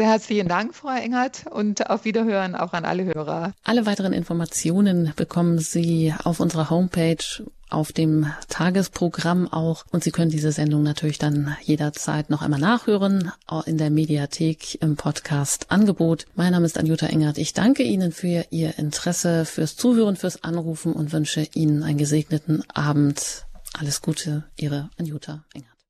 Sehr herzlichen Dank, Frau Engert, und auf Wiederhören auch an alle Hörer. Alle weiteren Informationen bekommen Sie auf unserer Homepage, auf dem Tagesprogramm auch. Und Sie können diese Sendung natürlich dann jederzeit noch einmal nachhören, in der Mediathek im Podcast-Angebot. Mein Name ist Anjuta Engert. Ich danke Ihnen für Ihr Interesse, fürs Zuhören, fürs Anrufen und wünsche Ihnen einen gesegneten Abend. Alles Gute, Ihre Anjuta Engert.